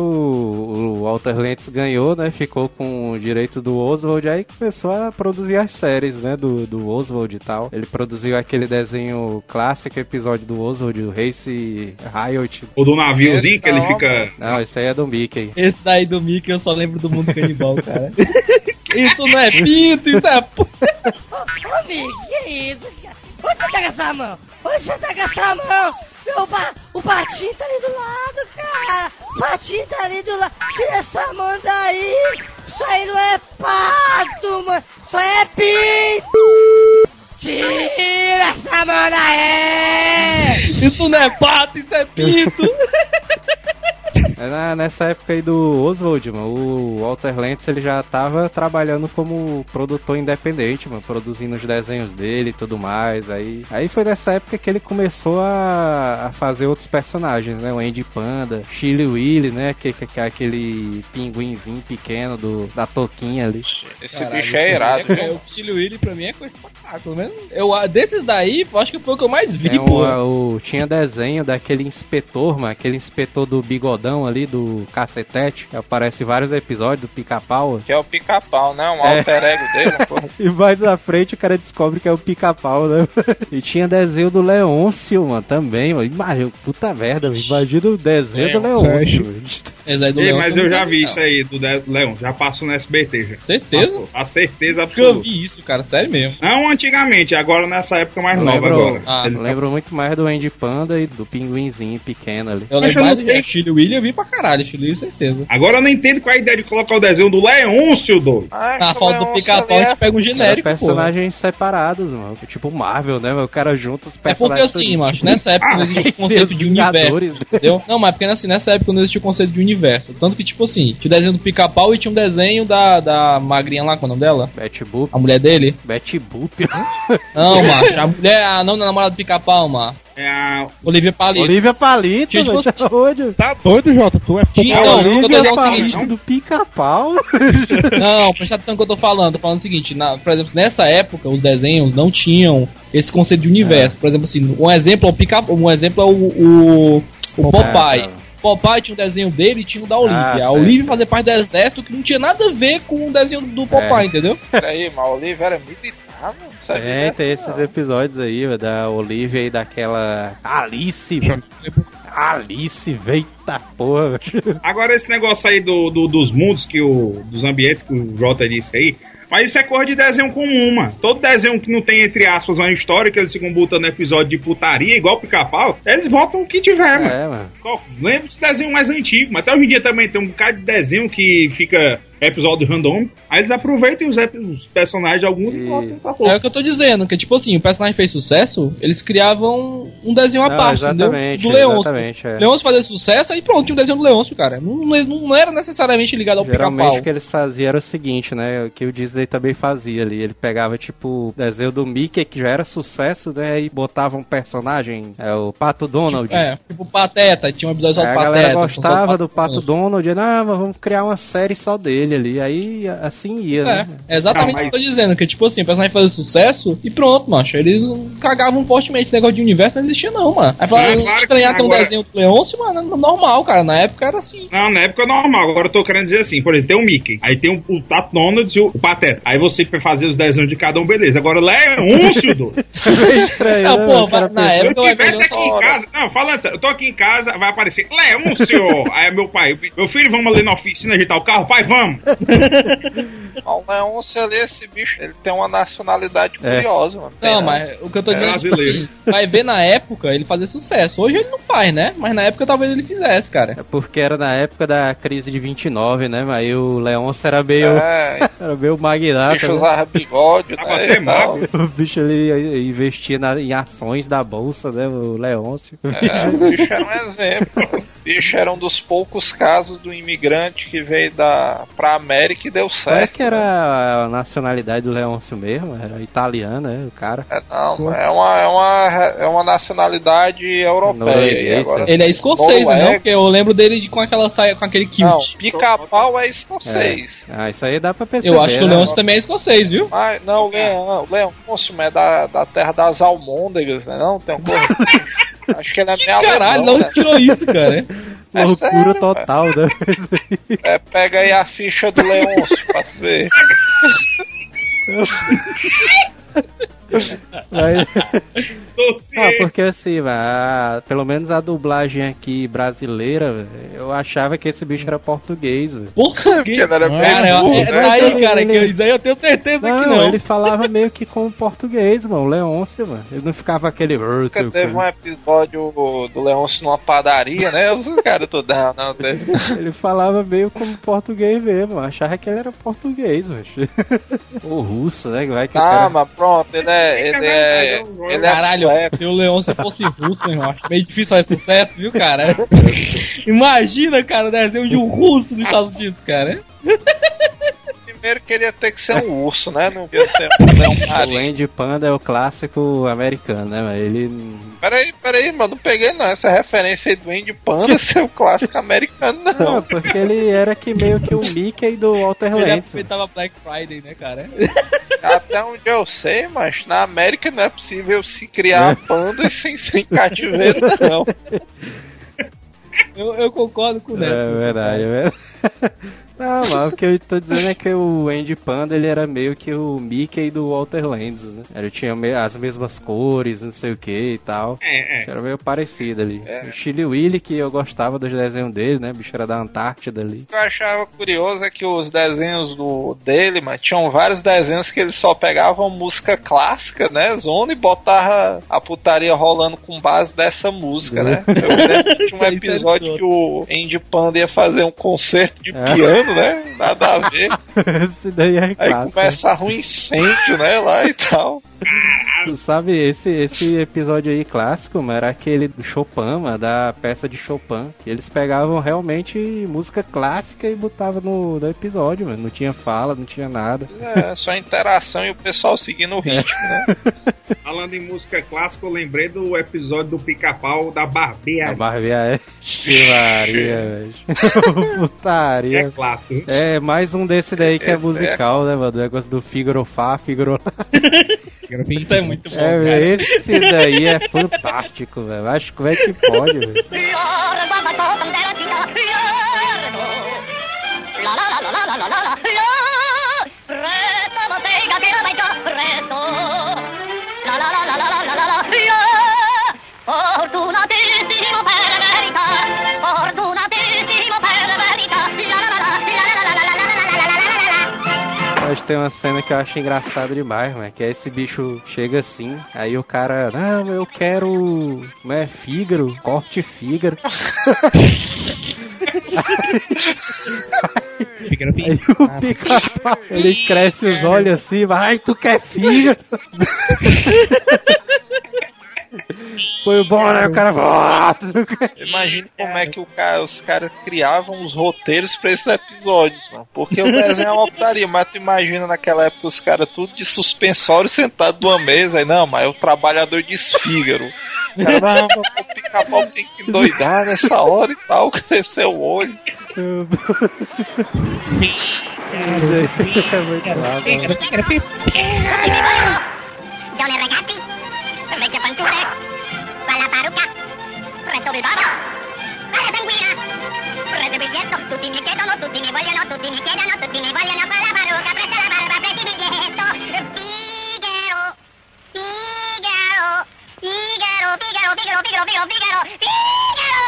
o Walter Lentz ganhou, né? Ficou com o direito do Oswald, aí começou a produzir as séries, né? Do, do Oswald e tal. Ele produziu aquele desenho clássico, episódio do Oswald, o Race Riot. O do naviozinho que ele fica. Não, esse aí é do Mickey. Esse daí do Mickey eu só lembro do mundo canibal, cara. isso não é pinto, isso é p... Ô, Mick, que isso, cara? Onde você tá com essa mão? Onde você tá com essa mão? Meu pa... O patinho tá ali do lado, cara. O patinho tá ali do lado. Tira essa mão daí. Isso aí não é pato, mano. Isso aí é pinto. Tira essa mão daí. Isso não é pato, isso é pinto. É na- nessa época aí do Oswald, mano, o Walter Lentz ele já tava trabalhando como produtor independente, mano, produzindo os desenhos dele e tudo mais. Aí, aí foi nessa época que ele começou a, a fazer outros personagens, né? O Andy Panda, Chili Willy, né? Que, que, que é aquele pinguinzinho pequeno do, da toquinha ali. Esse bicho é irado, É, o Chile Willy pra mim é coisa caralho, pelo menos. Eu, desses daí, eu acho que foi o que eu mais vi, Tem pô. o, tinha desenho daquele inspetor, mano, aquele inspetor do bigodão ali, do cacetete, que aparece em vários episódios do pica-pau. Que é o pica-pau, né? Um É. alter ego dele, porra. E mais na frente o cara descobre que é o pica-pau, né? E tinha desenho do Leôncio, mano, também, mano. Imagina, puta merda, imagina o desenho do Leôncio, Leôncio. mano. Esse aí do Ei, Leão mas eu já muito vi legal. isso aí do De- Leão. Já passou no SBT já. Certeza? A certeza Nunca eu absoluta. vi isso, cara, sério mesmo. Não antigamente, agora nessa época mais Eu nova lembro, agora. Ah, eu lembro muito mais do Andy Panda e do pinguinzinho pequeno ali. Eu Mas lembro eu mais do sei. Chile eu vi pra caralho, Chile certeza. Agora eu não entendo qual é a ideia de colocar o desenho do Leôncio, doido. Ah, Na foto do pica-pau a gente pega um genérico, pô. personagens separados, mano. Tipo Marvel, né? O cara junta os É porque personagens. assim, macho, nessa época não existia o conceito de universo, entendeu? Não, mas porque assim, nessa época não existia o conceito de universo. Tanto que, tipo assim, tinha o desenho do pica-pau e tinha um desenho da, da magrinha lá, qual é o nome dela? Betty Boop. A mulher dele? Betty Boop. Não, macho, a mulher, a não da namorada do pica-pau, mano. É a. Olivia Palito. Olivia Palito, Tinha, tipo velho. tá onde? Tá doido, Jota? Tu é Tinha, não, tô Olivia é o Palito seguinte. do pica-pau. Não, presta atenção no que eu tô falando. Tô falando o seguinte, na, por exemplo, nessa época os desenhos não tinham esse conceito de universo. Por exemplo, assim, um exemplo é o pica, um exemplo é o, o, o Popeye. Popeye tinha um desenho dele e tinha o da Olivia. Ah, a. Olivia fazia parte do exército que não tinha nada a ver com o desenho do Popeye, É. entendeu? Peraí, mas o Oliver era militar, mano. Não sabia É, dessa, tem esses não. episódios aí, velho, da Olivia e daquela Alice. velho. Alice, eita porra. velho. Agora esse negócio aí do, do- dos mundos, que o, dos ambientes que o Jota disse aí. Mas isso é cor de desenho comum, mano. Todo desenho que não tem, entre aspas, uma história, que eles ficam botando episódio de putaria, igual pica-pau, eles botam o que tiver, mano. É, mano. Qual- Lembra desse desenho mais antigo, mas até hoje em dia também tem um bocado de desenho que fica episódio random. Aí eles aproveitam os, os personagens de alguns e E- botam essa É porra. o que eu tô dizendo, que tipo assim, o personagem fez sucesso, eles criavam um desenho à Não, parte, exatamente, entendeu? Do Leôncio. é. Leôncio fazia sucesso, aí pronto, tinha um desenho do Leôncio, cara. Não, não, não era necessariamente ligado ao Geralmente pica-pau. o que eles faziam era o seguinte, né? O que o Disney também fazia ali. Ele pegava, tipo, o desenho do Mickey, que já era sucesso, né? E botava um personagem, é o Pato Donald. É, tipo Pateta, tinha um episódio só do a Pateta. galera só gostava do Pato Donald. Donald, e, mas vamos criar uma série só dele. Dele ali. Aí assim ia, É, né? é exatamente o que eu tô dizendo, que tipo assim, o personagem fazia sucesso e pronto, macho. Eles cagavam fortemente esse negócio de universo, não existia não, mano. Aí falaram, É, claro que estranhar ter um agora- desenho do Leôncio, mano, é normal, cara. Na época era assim. Não, na época é normal. Agora eu tô querendo dizer assim, por exemplo, tem o Mickey, aí tem o, o Tato Donald e o, Pateta. Aí você vai fazer os desenhos de cada um, beleza. Agora Leôncio, do. Estranho, Não, né? pô, na época eu tivesse aqui em casa, não, falando sério, eu tô aqui em casa, vai aparecer Leôncio. aí é meu pai, meu filho, vamos ali na oficina ajeitar o carro? Pai, vamos. O Leôncio ali, esse bicho, ele tem uma nacionalidade É. curiosa, mano. Não, mas o que eu tô É dizendo é tipo brasileiro. assim, vai ver na época ele fazer sucesso. Hoje ele não faz, né? Mas na época talvez ele fizesse, cara. É porque era na época da crise de 29, né? Mas aí o Leôncio era meio, É, era meio o magnata. bicho né? usava bigode, né? até e tal. magro. O bicho ali investia na- em ações da bolsa, né? O Leôncio. É, o bicho era um exemplo. O bicho era um dos poucos casos do imigrante que veio da, pra América e deu Qual é certo. que era a nacionalidade do Leôncio mesmo? Era italiano, né? O cara. É, não, é uma, é, uma, é uma nacionalidade europeia. Norueguês, agora, Ele é escocês, né? Não? Noruega. Porque eu lembro dele de- com aquela saia, com aquele Não, kilt. pica-pau é escocês. Ah, isso aí dá pra perceber. Eu acho que o né? Leôncio também é escocês, viu? Mas, não, o Leão, o Leão, nossa, mas é da, da terra das almôndegas, né? Não, tem um corpo. Acho que é meio Caralho, alemão, não né? tirou isso, cara. É Loucura sério, total, né? É, pega aí a ficha do Leôncio pra tu ver. Mas-. Ah, porque assim, a- pelo menos a dublagem aqui brasileira, velho, eu achava que esse bicho era português, velho. Porra, Que era bem Cara, é, burro, é, né? tá Ele- cara, que ele- isso aí eu tenho certeza que Não, não. ele falava meio que com português, mano, o Leôncio, mano. Ele não ficava aquele... Nunca teve um episódio do Leôncio numa padaria, né? Os caras tudo, não, não, teve. Ele falava meio como português mesmo, eu achava que ele era português, velho. Ou russo, né? Vai que Ah, cara... mas pronto, ele é. Ele é. Ele é Caralho, se o Leão se fosse russo, eu acho meio difícil fazer sucesso, viu, cara? Imagina, cara, o desenho de um russo nos Estados Unidos, cara. Primeiro queria ter que ser um urso, né? Não ia ser um leão O. Andy Panda é o clássico americano, né? Mas ele. Peraí, peraí, mano, não peguei não. Essa referência aí do Andy Panda ser o clássico americano, Não, não. porque ele era que meio que o Mickey do Walter Ele Lantz. aproveitava Black Friday, né, cara? Até onde eu sei, mas na América não é possível se criar pandas sem, sem cativeiro, não. Eu, eu concordo com o Neto. É verdade, é verdade. Não, mas o que eu tô dizendo é que o Andy Panda ele era meio que o Mickey do Walter Lantz, né? Ele tinha as mesmas cores, não sei o que e tal. É, é. Era meio parecido ali. É. O Chili Willy, que eu gostava dos desenhos dele, né? Bicho era da Antártida ali. O que eu achava curioso é que os desenhos do, dele, mano, tinham vários desenhos que eles só pegavam música clássica, né, zona, e botava a putaria rolando com base dessa música, né? Eu lembro que tinha um episódio que o Andy Panda ia fazer um concerto de É. né? Nada a ver. Esse daí é Aí clássico. começa um incêndio, né, lá e tal. Tu sabe, esse, esse episódio aí clássico, mano, era aquele do Chopin, mano, da peça de Chopin. Que eles pegavam realmente música clássica e botavam no, no episódio, mano. Não tinha fala, não tinha nada. É, só interação e o pessoal seguindo o ritmo, né? Falando em música clássica, eu lembrei do episódio do pica-pau da A barbearia. Barbie é. Que varia, velho. Putaria. É clássico. É, mais um desse daí que é, é musical, né, mano? É o negócio do Figaro Fá, Figaro Isso é muito bom. É, cara. Esse daí é fantástico, velho. Acho como é que pode, velho. Fortunatissimo per verità, fortunatissimo per verità. Mas tem uma cena que eu acho engraçada demais, mano. Que é esse bicho chega assim, aí o cara, não, eu quero. Como é? Fígaro, corte fígaro. Fica Aí o pica-pau, ele cresce os olhos assim, vai, ai, tu quer fígaro? Foi bom, né? O cara, "Ah, tu não quer." Imagine como é que o cara- os caras criavam os roteiros pra esses episódios, mano. Porque o desenho é uma putaria, mas tu imagina naquela época os caras tudo de suspensório sentado numa mesa, aí não, mas é o trabalhador desfígaro. Caramba, o pica-pau tem que doidar nessa hora e tal, crescer o olho. É muito vecchie fanciulle, balla parrucca, presto vi baba, alla sanguina, preso biglietto, tutti mi chiedono, tutti mi vogliono, tutti mi chiedono, tutti mi vogliono, con la parrucca, presto la barba, presto il biglietto, Figaro, Figaro, Figaro, Figaro, Figaro, Figaro, Figaro, Figaro, Figaro!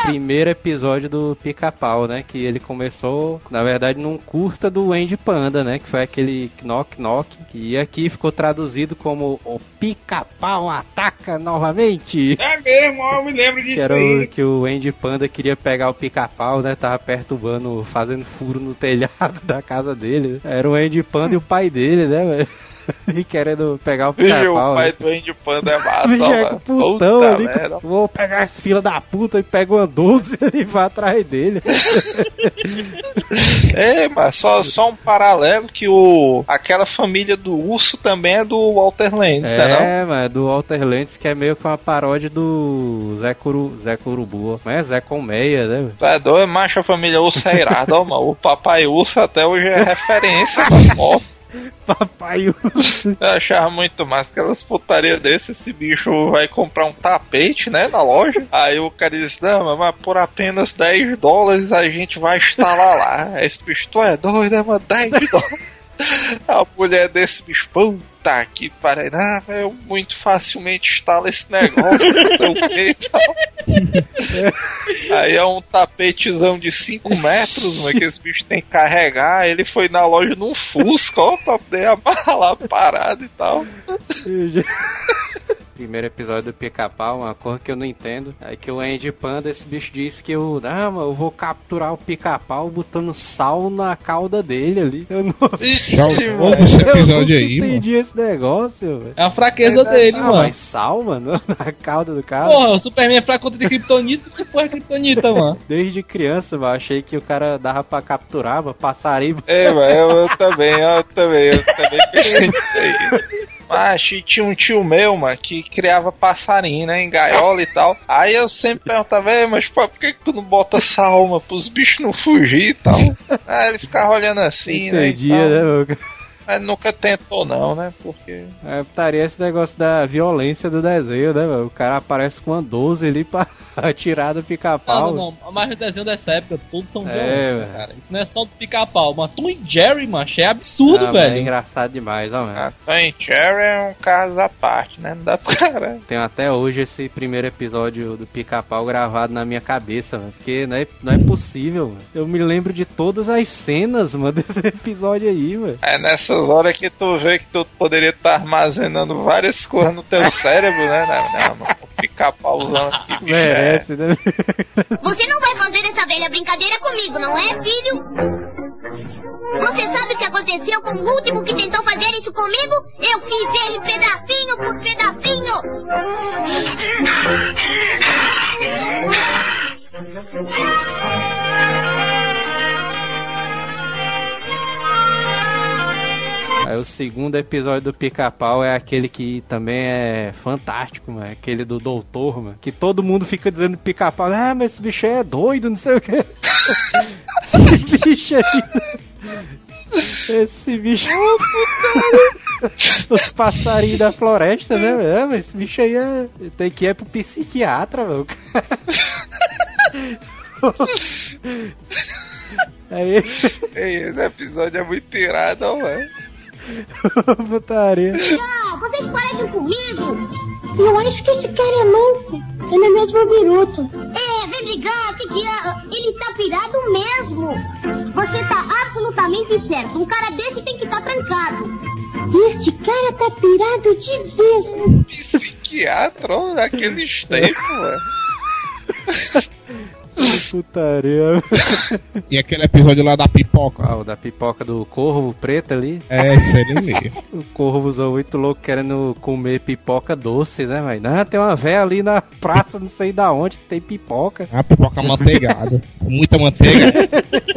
Primeiro episódio do Pica-Pau, né? Que ele começou, na verdade, num curta do Andy Panda, né? Que foi aquele Knock Knock, que aqui ficou traduzido como O Pica-Pau Ataca Novamente. É mesmo, eu me lembro Que disso era aí. o que o Andy Panda queria pegar o pica-pau, né? Tava perturbando, fazendo furo no telhado da casa dele. Era o Andy Panda e o pai dele, né, velho? E querendo pegar o pica-pau. o pai né? do Andy Panda é massa, é mano. putão Puta ali. merda. Vou pegar esse fila da puta e pega uma 12 e vai atrás dele. É, mas só, só um paralelo que o aquela família do urso também é do Walter Lentz, né? Não? É, mano, do Walter Lentz, que é meio que uma paródia do Zé, Curu, Zé Curubu. Mas é Zé Colmeia, né? é doido, macho, a família urso é irada, ó, mano. O papai urso até hoje é referência moto. Papai. Eu achava muito mais aquelas putaria desse, esse bicho vai comprar um tapete, né, na loja. Aí o cara diz, não, mas por apenas 10 dólares a gente vai instalar lá. Esse bicho, tu é doido, é, mano, 10 dólares. A mulher desse bicho, puta que pariu, ah, eu muito facilmente instalo esse negócio, não sei o que e tal. Aí é um tapetezão de 5 metros, mano, que esse bicho tem que carregar. Ele foi na loja num Fusca, ó, pra poder amarrar lá parado e tal. Primeiro episódio do Pica-Pau, uma coisa que eu não entendo. É que o Andy Panda, esse bicho disse que eu, ah, mano, eu vou capturar o Pica-Pau botando sal na cauda dele ali. Eu não, Já ouve esse eu episódio nunca aí, mano. entendi esse negócio, velho. É a fraqueza dele, ah, mano. mas sal, mano, na cauda do cara. Porra, o Superman é fraco contra de Kryptonita, que porra é Kryptonita, mano? Desde criança, mano, achei que o cara dava pra capturar, mano, passarinho. É, mas eu, eu também, eu também, eu também pensei nisso aí. Mas tinha um tio meu, mano, que criava passarinho, né, em gaiola e tal. Aí eu sempre perguntava, "Ei, mas pô, por que, que tu não bota sal, mano, pros bichos não fugir e tal? Aí ele ficava olhando assim, né, e tal. né? Mas nunca tentou não, né, porque... É, putaria esse negócio da violência do desenho, né, mano? O cara aparece com uma 12 ali pra atirar do Não, pica-pau. não, não. Mas o desenho dessa época, todos são É, violentos, velho. cara. Isso não é só do pica-pau. Mas Tom e Jerry, macho, é absurdo, Ah, mas É velho. engraçado demais, ó, mano. A Tom Cherry é um caso à parte, né, não dá pro cara... Tenho até hoje esse primeiro episódio do Pica-Pau gravado na minha cabeça, mano. Porque não é, não é possível, mano. Eu me lembro de todas as cenas, mano, desse episódio aí, mano. É nessas horas que tu vê que tu poderia estar armazenando várias coisas no teu cérebro, né? Não, não, mano, o pica-pauzão aqui, é... Merece, né? Você não vai fazer essa velha brincadeira comigo, não é, filho? Você sabe o que aconteceu com o último que tentou fazer isso comigo? Eu fiz ele pedacinho por pedacinho. Aí o segundo episódio do Pica-Pau é aquele que também é fantástico, mano. Aquele do doutor, mano. Que todo mundo fica dizendo Pica-Pau, ah, mas esse bicho é doido, não sei o que. esse bicho aí. Esse bicho é. Os passarinhos da floresta, né? É, mas esse bicho aí é... tem que ir pro psiquiatra, mano. Aí, esse episódio é muito irado, ó, mano. putaria. Não, vocês parecem comigo. Eu acho que esse cara é louco. Ele é mesmo biruto. É, vem brigar, que que é? Ele tá pirado mesmo. Você tá absolutamente certo. Um cara desse tem que estar trancado. Este cara tá pirado de vez. Psiquiatra, ó, naqueles tempos, mano. Putaria. E aquele episódio lá da pipoca. Ah, o da pipoca do corvo preto ali. É, sério mesmo. O corvozão muito louco querendo comer pipoca doce, né, mas Não, tem uma véia ali na praça, não sei da onde, que tem pipoca. A pipoca manteigada. Com muita manteiga.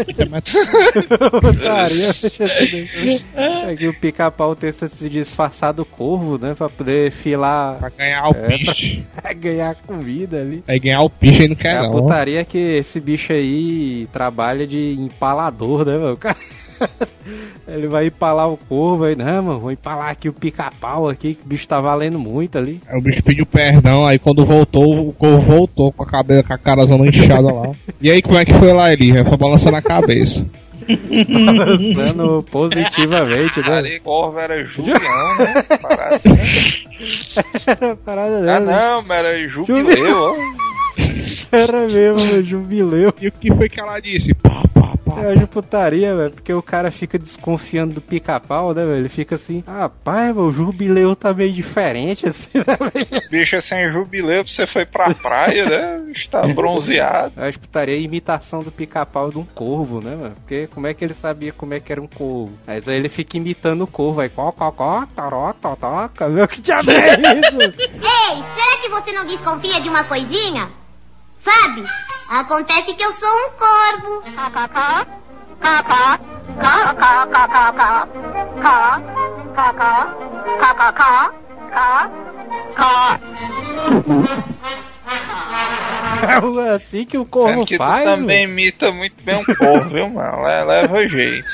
Muita manteiga. Putaria, deixa eu ver. É que o pica-pau tenta se disfarçar do corvo, né, pra poder filar. Pra ganhar o É, bicho. pra ganhar comida ali. Aí ganhar o bicho aí não É quer a não. Que esse bicho aí trabalha de empalador, né, meu? O cara Ele vai empalar o corvo aí, não, mano, vou empalar aqui o pica-pau aqui, que o bicho tá valendo muito ali. Aí o bicho pediu perdão, aí quando voltou, o corvo voltou com a cabeça, com a cara zona inchada lá. E aí como é que foi lá, Eli? Foi balançando a cabeça. Balançando positivamente, né? Ali, corvo era Julião, né? Parada. Parada Ah, dela. não, mas era jubileu, ó. Era mesmo, jubileu. E o que foi que ela disse? Pá, pá, pá. É de putaria, velho, porque o cara fica desconfiando do pica-pau, né, velho? Ele fica assim, rapaz, velho, o jubileu tá meio diferente, assim, né, velho? Bicho, sem jubileu, você foi pra praia, né? Está bronzeado. Eu acho que putaria é imitação do pica-pau de um corvo, né, mano? Porque como é que ele sabia como é que era um corvo? Mas aí ele fica imitando o corvo, aí có, có, có, toró, totoca, meu, que diabo é isso? Ei, será que você não desconfia de uma coisinha? Sabe? Acontece que eu sou um corvo. É assim que o corvo Sendo que faz, tu também imita muito bem um corvo, viu, mano? Le- Leva jeito.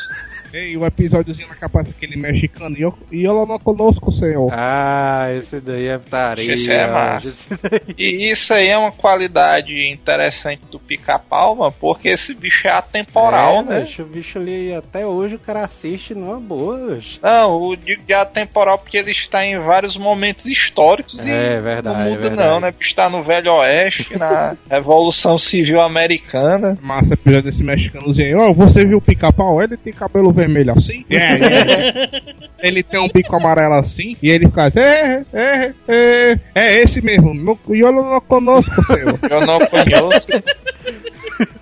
Ei, o episódiozinho na capa daquele mexicano. E eu, e ela não conosco, senhor. Ah, esse daí é putaria. Esse é massa. E isso aí é uma qualidade interessante do pica-pau, mano, porque esse bicho é atemporal, É, né? bicho, o bicho ali, até hoje o cara assiste numa boa. bicho. Não, o digo de atemporal porque ele está em vários momentos históricos e É verdade, não muda verdade. não, né? Está no Velho Oeste, na Revolução Civil Americana. Massa episódio desse mexicanozinho. Ó, você viu o pica-pau? Ele tem cabelo vermelho assim? É, é. Ele tem um bico amarelo assim. E ele fica. É, é, é. É esse mesmo. No- E eu não conosco, senhor. Eu não conheço.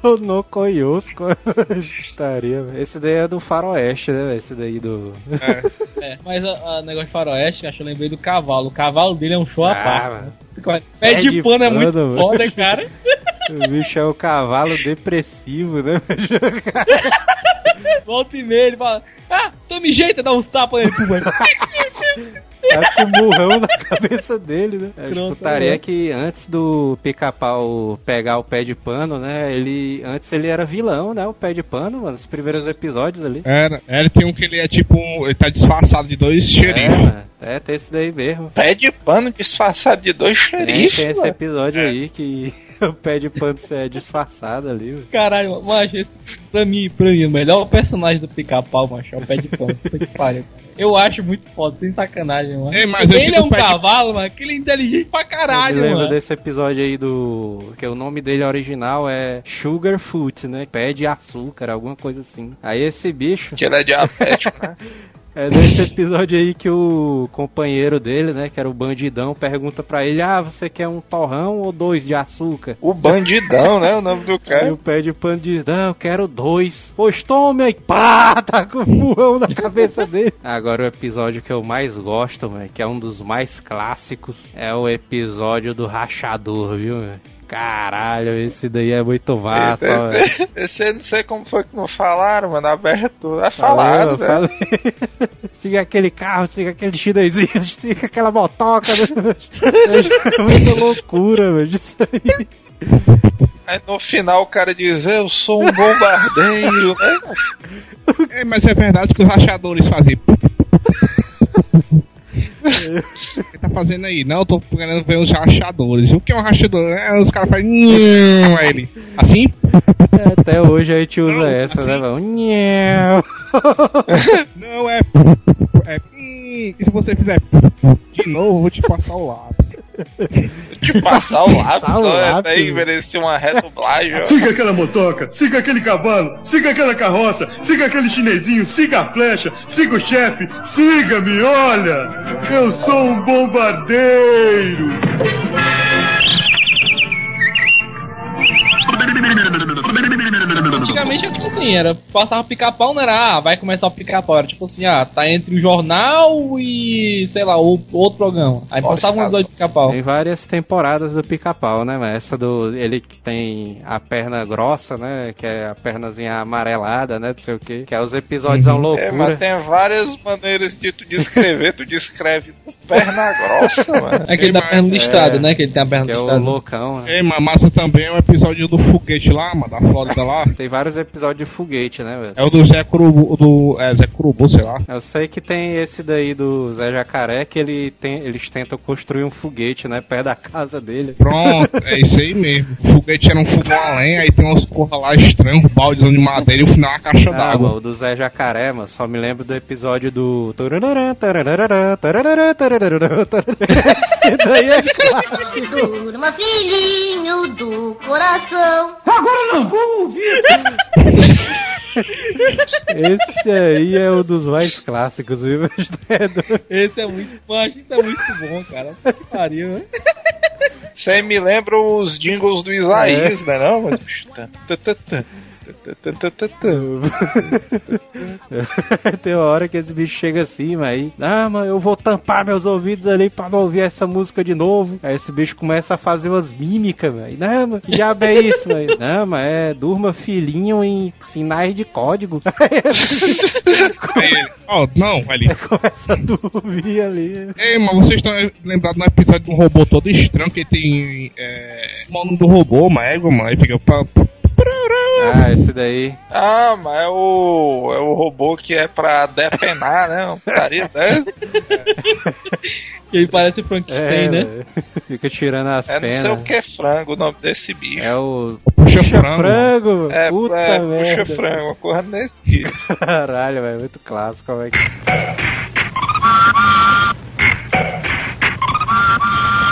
Eu não conheço. Velho. Esse daí é do faroeste, né? velho? Esse daí do... É, mas o negócio de faroeste, acho que eu lembrei do cavalo. O cavalo dele é um show à Ah, parte. mano. Pé de pano é muito mano. foda, cara. O bicho é o cavalo depressivo, né? Volta e meia, ele fala: Ah, tome jeito, dá uns tapas nele, pum. Acho que murrão na cabeça dele, né? A Pronto, putaria é. é que antes do pica-pau pegar o pé de pano, né? Ele. Antes ele era vilão, né? O pé de pano, mano. Os primeiros episódios ali. Era, ele tem um que ele é tipo. um- Ele tá disfarçado de dois É, cheirinhos. mano. É, tem esse daí mesmo. Pé de pano disfarçado de dois Tem, xerifes, tem esse mano. episódio aí que o pé de pano é disfarçado ali. mano. Caralho, macho, esse, pra mim, pra mim, o melhor personagem do pica-pau, macho, é o pé de que pariu, cara. Eu acho muito foda, sem sacanagem, mano. Ei, mas ele é um pé de- cavalo, mano, que ele é inteligente pra Eu caralho, me lembro mano. desse episódio aí do. Que o nome dele original é Sugar Foot, né? Pé de açúcar, alguma coisa assim. Aí esse bicho. Que ele é diabético, né? É nesse episódio aí que o companheiro dele, né, que era o bandidão, pergunta pra ele: Ah, você quer um torrão ou dois de açúcar? O bandidão, né? O nome do E cara. o pé de pano diz: Não, eu quero dois. Pois tome aí, pá, tá com um na cabeça dele. Agora o episódio que eu mais gosto, velho, que é um dos mais clássicos, é o episódio do rachador, viu, velho? Caralho, esse daí é muito massa, velho. Esse, esse eu não sei como foi que não falaram, mano. Aberto. É eu né? falei. siga aquele carro, siga aquele chinesinho, siga aquela motoca. né? É muita loucura, velho. Isso aí. Aí no final o cara diz: Eu sou um bombardeiro, né? É, mas é verdade que os rachadores fazem. O que tá fazendo aí? Não, eu tô querendo ver os rachadores. O que é um rachador? É, os caras fazem. Ele. Assim? É, Até hoje a gente usa Não, essa, assim. né? Nheu. Não, é. É. E se você fizer de novo, eu vou te passar o lápis. De passar o lápis, Passar o ó, lápis. até aí merecia uma redublagem. Siga aquela motoca, siga aquele cavalo, siga aquela carroça, siga aquele chinesinho, siga a flecha, siga o chefe, siga-me, olha! Eu sou um bombardeiro! Antigamente era tipo assim, era passava pica-pau, não era, ah, vai começar o pica-pau, era tipo assim, ah, tá entre o jornal e, sei lá, o outro programa. Aí Nossa, passava um de pica-pau. Tem várias temporadas do pica-pau, né? Mas essa do. Ele que tem a perna grossa, né? Que é a pernazinha amarelada, né? Não sei o que. Que é os episódios são É, loucura. mas tem várias maneiras de tu descrever. Tu descreve com perna grossa, mano. É que ele tá Ei, perna listada, é, né? Que ele tem a perna Que é o listada. loucão, né? Ei, mas massa também é o episódio do foguete lá, mano, da Flórida lá. Tem vários episódios de foguete, né, velho? É o do Zé Curubu, do, é, Zé Curubu, sei lá. Eu sei que tem esse daí do Zé Jacaré, que ele tem, eles tentam construir um foguete, né, perto da casa dele. Pronto, é isso aí mesmo. O foguete era um fogão a lenha, aí tem uns corra lá estranhos, um balde de madeira e no final uma caixa d'água. o do Zé Jacaré, mano, só me lembro do episódio do. E daí é clássico. Turma, filhinho do coração. Agora não vou ouvir. Esse aí é um dos mais clássicos, viu? Esse é muito macho, isso é muito bom, cara. Que pariu, né? Você me lembra os jingles do Isaías, né? Não, mas. Tem uma hora que esse bicho chega assim, mas aí, ah, mano, eu vou tampar meus ouvidos ali pra não ouvir essa música de novo. Aí esse bicho começa a fazer umas mímicas, velho. Não, mano, que diabo é isso, velho? Não, mas é durma filhinho em sinais de código. Ó, não, ali. começa a dormir ali. Ei, mas vocês estão lembrados do episódio de um robô todo estranho que tem. É, o nome do robô, uma égua, mano. Aí fica. Pa, pa, Ah, esse daí. Ah, mas é o, é o robô que é pra depenar, né? Uma putaria dessa. Ele parece Frankenstein, É, né? velho. Fica tirando as É não penas. sei o que é frango o nome desse bicho. É o. Puxa frango. É, Puta é merda. puxa frango, uma coisa nesse bicho. Caralho, velho, muito clássico, como é que.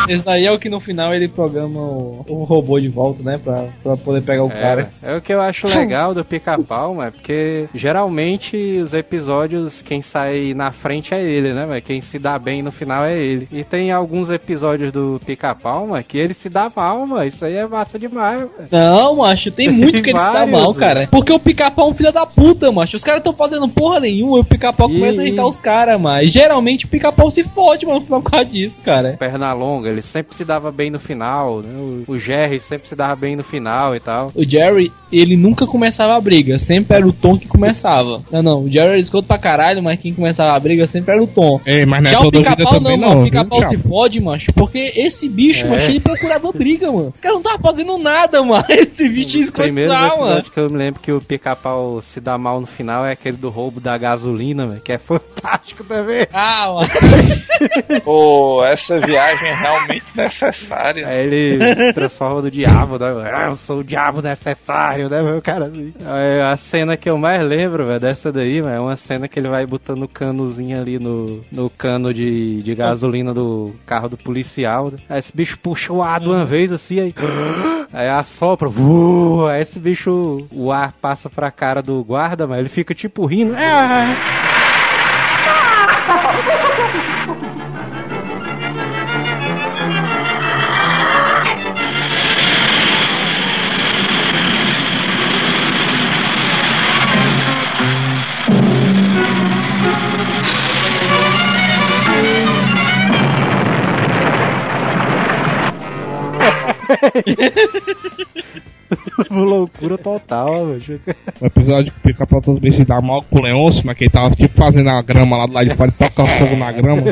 Esse daí é o que no final ele programa o, o robô de volta, né? Pra, pra poder pegar o É, cara. é o que eu acho legal do pica-pau, mas porque geralmente os episódios, quem sai na frente é ele, né? Mas quem se dá bem no final é ele. E tem alguns episódios do pica-pau, mas que ele se dá mal, mano. Isso aí é massa demais, velho. Não, macho, tem muito que ele se dá mal, cara. Porque o pica-pau é um filho da puta, macho. Os caras tão fazendo porra nenhuma e o pica-pau E- começa a irritar os caras, mas geralmente o pica-pau se fode, mano, por causa disso, cara. Perna longa, ele sempre se dava bem no final, né? O, o Jerry sempre se dava bem no final e tal. O Jerry, ele nunca começava a briga, sempre era o Tom que começava. Não, não, o Jerry era escuta pra caralho, mas quem começava a briga sempre era o Tom. Ei, mas não é Já o pica-pau não, não, mano. O pica-pau se fode, macho. Porque esse bicho, É. macho, ele procurava briga, mano. Os caras não estavam fazendo nada, mano. Esse bicho ia O primeiro escrotizar, mano. que eu me lembro que o pica-pau se dá mal no final é aquele do roubo da gasolina, velho, que é fantástico também. Ah, mano. Pô, essa viagem é realmente necessária. Aí ele se transforma no diabo, né? Ah, eu sou o diabo necessário, né, meu cara? Assim. A cena que eu mais lembro, velho, dessa daí, velho, é uma cena que ele vai botando o canozinho ali no, no cano de, de gasolina do carro do policial. né? Aí esse bicho puxa o ar de uma vez assim, aí. Aí assopra, uh, aí esse bicho, o ar passa pra cara do guarda, mas ele fica tipo rindo. Ah! Loucura total, velho. O episódio que o pica-pau todo bem se dá mal com o Leôncio, mas que ele tava tipo fazendo a grama lá do lado de fora e toca fogo na grama.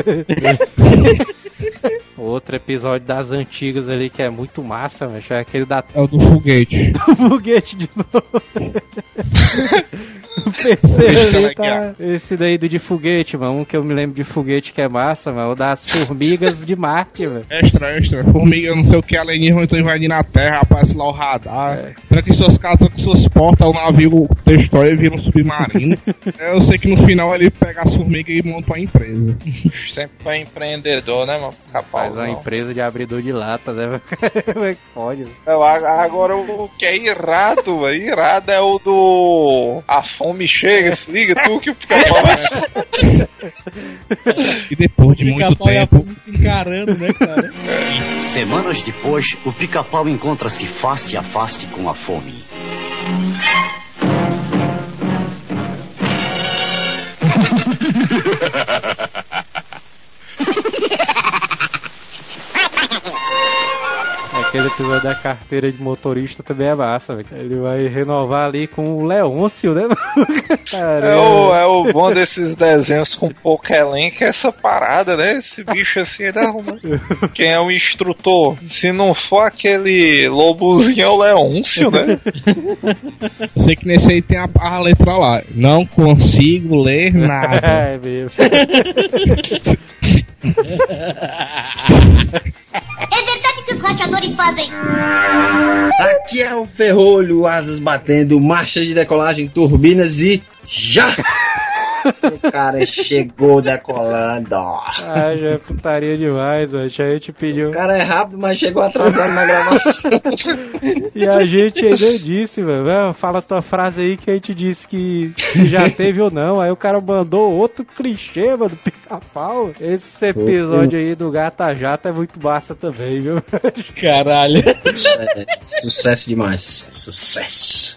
Outro episódio das antigas ali que é muito massa, velho. É aquele da É o do foguete. do foguete de novo. PC tá... Esse daí do de foguete, mano. Um que eu me lembro de foguete que é massa, mano. O das formigas de Marte, velho. Extra, extra. Formiga, não sei o que, alienígena estão invadindo a Terra, aparece lá o radar. Tranca em suas casas, tranca em suas portas, o navio destrói e vira um submarino. Eu sei que no final ele pega as formigas e monta uma empresa. Sempre foi empreendedor, né, mano? Capaz, Faz uma não. empresa de abridor de lata, né? velho? Como é que pode, Agora o que é irado, velho, irado é o do. A fome chega, se liga tu que o pica-pau E depois de muito Pica-pau e a tempo. fome se encarando, né, cara? Semanas depois, o pica-pau encontra-se face a face com a fome. Aquele episódio da carteira de motorista também é massa, velho. Ele vai renovar ali com o Leôncio, né? É o, é o bom desses desenhos com pouco elenco, é essa parada, né? Esse bicho assim, ele arruma. Quem é o instrutor? Se não for aquele lobozinho, é o Leôncio, né? Eu sei que nesse aí tem a, a letra lá. Não consigo ler nada. é mesmo. Fazem. Aqui é o ferrolho, asas batendo, marcha de decolagem, turbinas e já! O cara chegou decolando. Ah, já é putaria demais, mano. A gente pediu. O cara é rápido, mas chegou atrasado na gravação. E a gente ainda disse, mano. Fala tua frase aí que a gente disse que já teve ou não. Aí o cara mandou outro clichê, mano, do pica-pau. Esse episódio aí do Gata Jata é muito massa também, viu? Caralho. Sucesso, sucesso demais. Sucesso.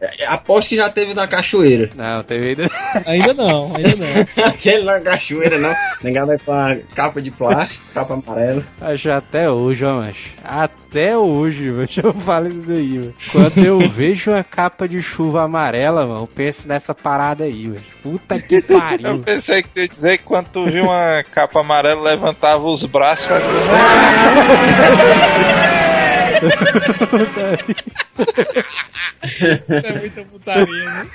É, Aposto que já teve na cachoeira. Não, teve ainda. Ainda não, ainda não. Aquele na cachoeira, não. Negado é com a capa de plástico, capa amarela. Acho até hoje, ó, mas até hoje, mano, eu falo isso daí, mano. Quando eu vejo uma capa de chuva amarela, mano, eu penso nessa parada aí, mano. Puta que Eu pariu. pensei que tu ia dizer que quando tu viu uma capa amarela, levantava os braços. é né?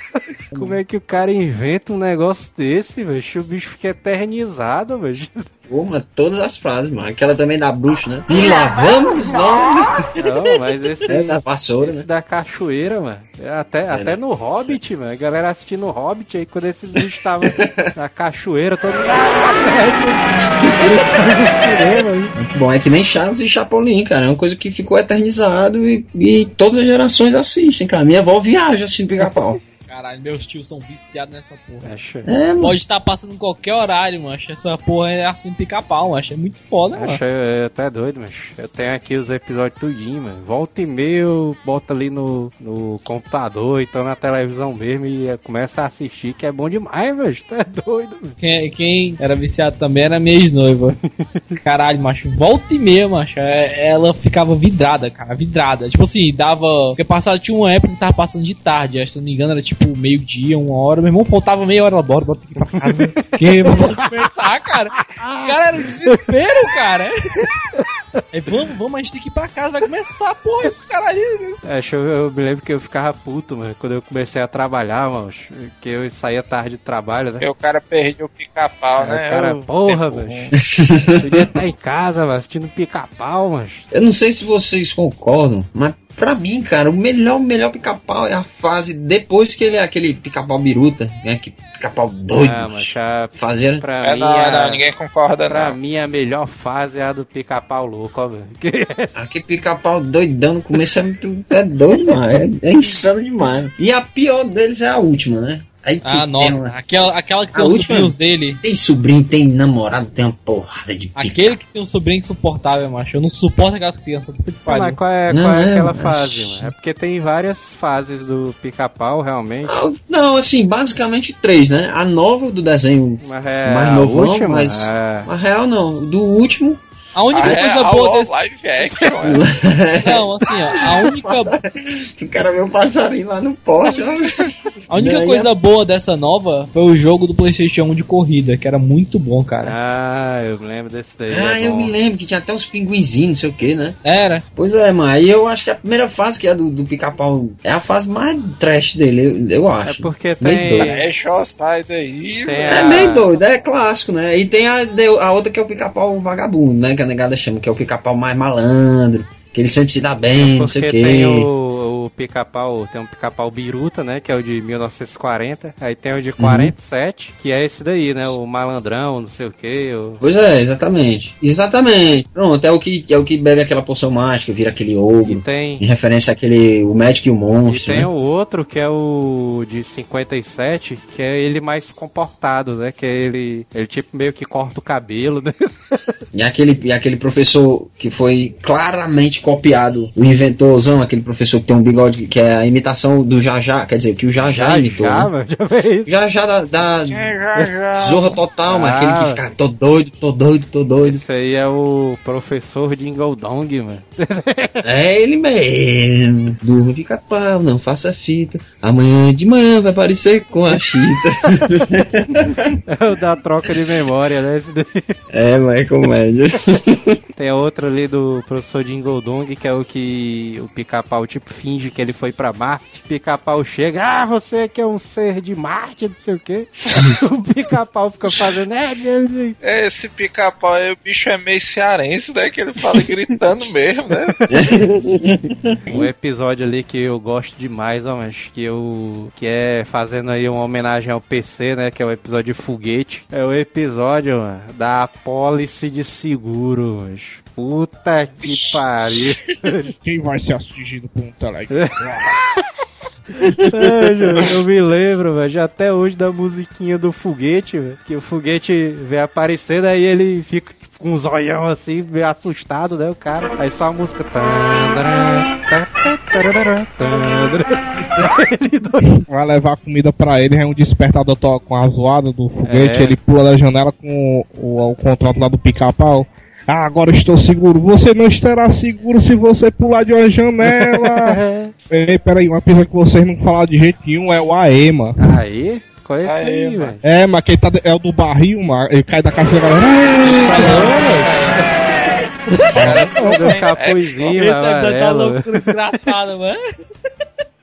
Como é que o cara inventa um negócio desse, velho? O bicho fica eternizado, velho. Pô, mas todas as frases, mano. Aquela também da bruxa, né? E lá vamos nós. Não, mas esse, É da vassoura, esse né? da cachoeira, mano. Até, até né? no Hobbit, mano. A galera assistindo o Hobbit aí, quando esses bichos estavam na cachoeira, todo mundo. Bom, é que nem Chaves e Chapolin, cara. É uma coisa que ficou eternizado e, e todas as gerações assistem, cara. Minha avó viaja assistindo pica-pau. Caralho, meus tios são viciados nessa porra. Acho, É, mano. Pode estar passando em qualquer horário, mano. Essa porra é assunto pica-pau, mano. É muito foda, mano. acho é, até doido, mas eu tenho aqui os episódios tudinho, mano. Volta e meia eu boto ali no, no computador, então na televisão mesmo e eh, começa a assistir, que é bom demais, velho. Tu é doido, mano. Quem, quem era viciado também era minha ex-noiva. Caralho, macho. Volta e meia, macho. é- Ela ficava vidrada, cara. Vidrada. Tipo assim, dava. Porque passado tinha uma época que tava passando de tarde. acho, Se não me engano, era tipo meio-dia, uma hora. Meu irmão faltava meia hora. Ela, bora, bora ter que ir pra casa. que vamos começar, cara. Cara, era um desespero, cara. Aí, vamos, vamos, a gente tem que ir pra casa. Vai começar a porra, caralho. Acho, eu, eu me lembro que eu ficava puto, mano, quando eu comecei a trabalhar, mano. Que eu saía tarde de trabalho, né? Porque o cara perdeu o pica-pau, Aí né? o cara, Eu- porra, velho. Podia estar em casa, mano, assistindo pica-pau, mano. Eu não sei se vocês concordam, mas pra mim, cara, o melhor, o melhor pica-pau é a fase depois que ele é aquele pica-pau biruta, né? Que pica-pau doido. Ah, mas já, Fazendo. pra É mim, não, a- é não, ninguém concorda pra não. mim a melhor fase é a do pica-pau louco, ó, velho. Que- Aquele pica-pau doidão no começo é muito. É doido, mano. É, é insano demais. E a pior deles é a última, né? Aí que Ah, tem nossa. uma- Aquela, aquela que A tem os última? sobrinhos dele. Tem sobrinho, tem namorado, tem uma porrada de pica. Aquele que tem um sobrinho insuportável, macho. Eu não suporto aquelas crianças. Que Mas qual é, Não, qual é é, aquela mas- fase, mano? É porque tem várias fases do pica-pau, realmente. Não, Não, assim, basicamente três, né? A nova do desenho Mas é mais a última, mas. é. A real não. Do último. A única Ah, é, coisa alô, boa desse. live action, é. Não, assim, ó. A única, o cara vê o passarinho lá no poste. ó. a única coisa boa dessa nova foi o jogo do PlayStation 1 de corrida, que era muito bom, cara. Ah, eu me lembro desse daí. Ah, é eu bom. me lembro que tinha até uns pinguinzinhos, não sei o que, né? Era. Pois é, mano. Aí eu acho que a primeira fase, que é do, do pica-pau, é a fase mais trash dele, eu, eu É acho. porque Meio tem. doido. Deixa eu sair daí, Tem. É a- meio doido, é clássico, né? E tem a, a outra que é o pica-pau vagabundo, né? Que a negada chama, que é o pica-pau mais malandro, que ele sempre se dá bem, não sei o quê. tem o, o pica-pau, tem um pica-pau biruta, né? Que é o de 1940. Aí tem o Uhum. de 47, que é esse daí, né? O malandrão, não sei o que. O... Pois é, exatamente. Exatamente. Pronto, é o que, é o que bebe aquela poção mágica, vira aquele ogro. Tem. Em referência àquele, o Magic e o E Monstro, tem né? o outro que é o de 57, que é ele mais comportado, né? Que é ele, ele tipo meio que corta o cabelo, né? E aquele, e aquele professor que foi claramente copiado, o inventorzão, aquele professor que tem um bigode, que é a imitação do Jajá, quer dizer, que o Jajá Já, imitou. já, né? mano, já fez. Jajá da, da, da Zorra Total, mas Ah. aquele que fica tô doido, tô doido, tô doido. Esse aí é o professor Jingle Dong, mano. É ele mesmo. Durma fica pau, não faça fita. Amanhã de manhã vai aparecer com a chita. É o da troca de memória, né? É, mas é comédia. Tem a outra ali do professor Jingle Dong, que é o que o pica-pau tipo finge que ele foi pra Marte. Pica-pau chega, ah, você que é um ser de Marte, não sei o quê. o pica-pau fica fazendo, é. É, Esse pica-pau aí, o bicho é meio cearense, né? Que ele fala gritando mesmo, né? Um episódio ali que eu gosto demais, ó, mas que eu que é fazendo aí uma homenagem ao PC, né, que é o episódio de foguete. É o episódio mano, da apólice de seguro, mas puta que pariu. Quem vai ser atingido por um telegrama? É, eu, eu me lembro, velho, até hoje da musiquinha do foguete, velho, que o foguete vem aparecendo, aí ele fica tipo, com um zoião assim, meio assustado, né, o cara. Aí só a música. Vai levar comida pra ele, aí um despertador com a zoada do foguete, É. ele pula da janela com o, o contrato lá do pica-pau. Ah, agora estou seguro. Você não estará seguro se você pular de uma janela. Ei, peraí, uma coisa que vocês não falaram de jeito nenhum é o AEMA. Aí? Qual é esse aí, velho? É, mas quem tá é o do barril, mano. Ele cai da caixa da galera. Do capuzinho Esse tá amarelo. loucura desgraçada, mano.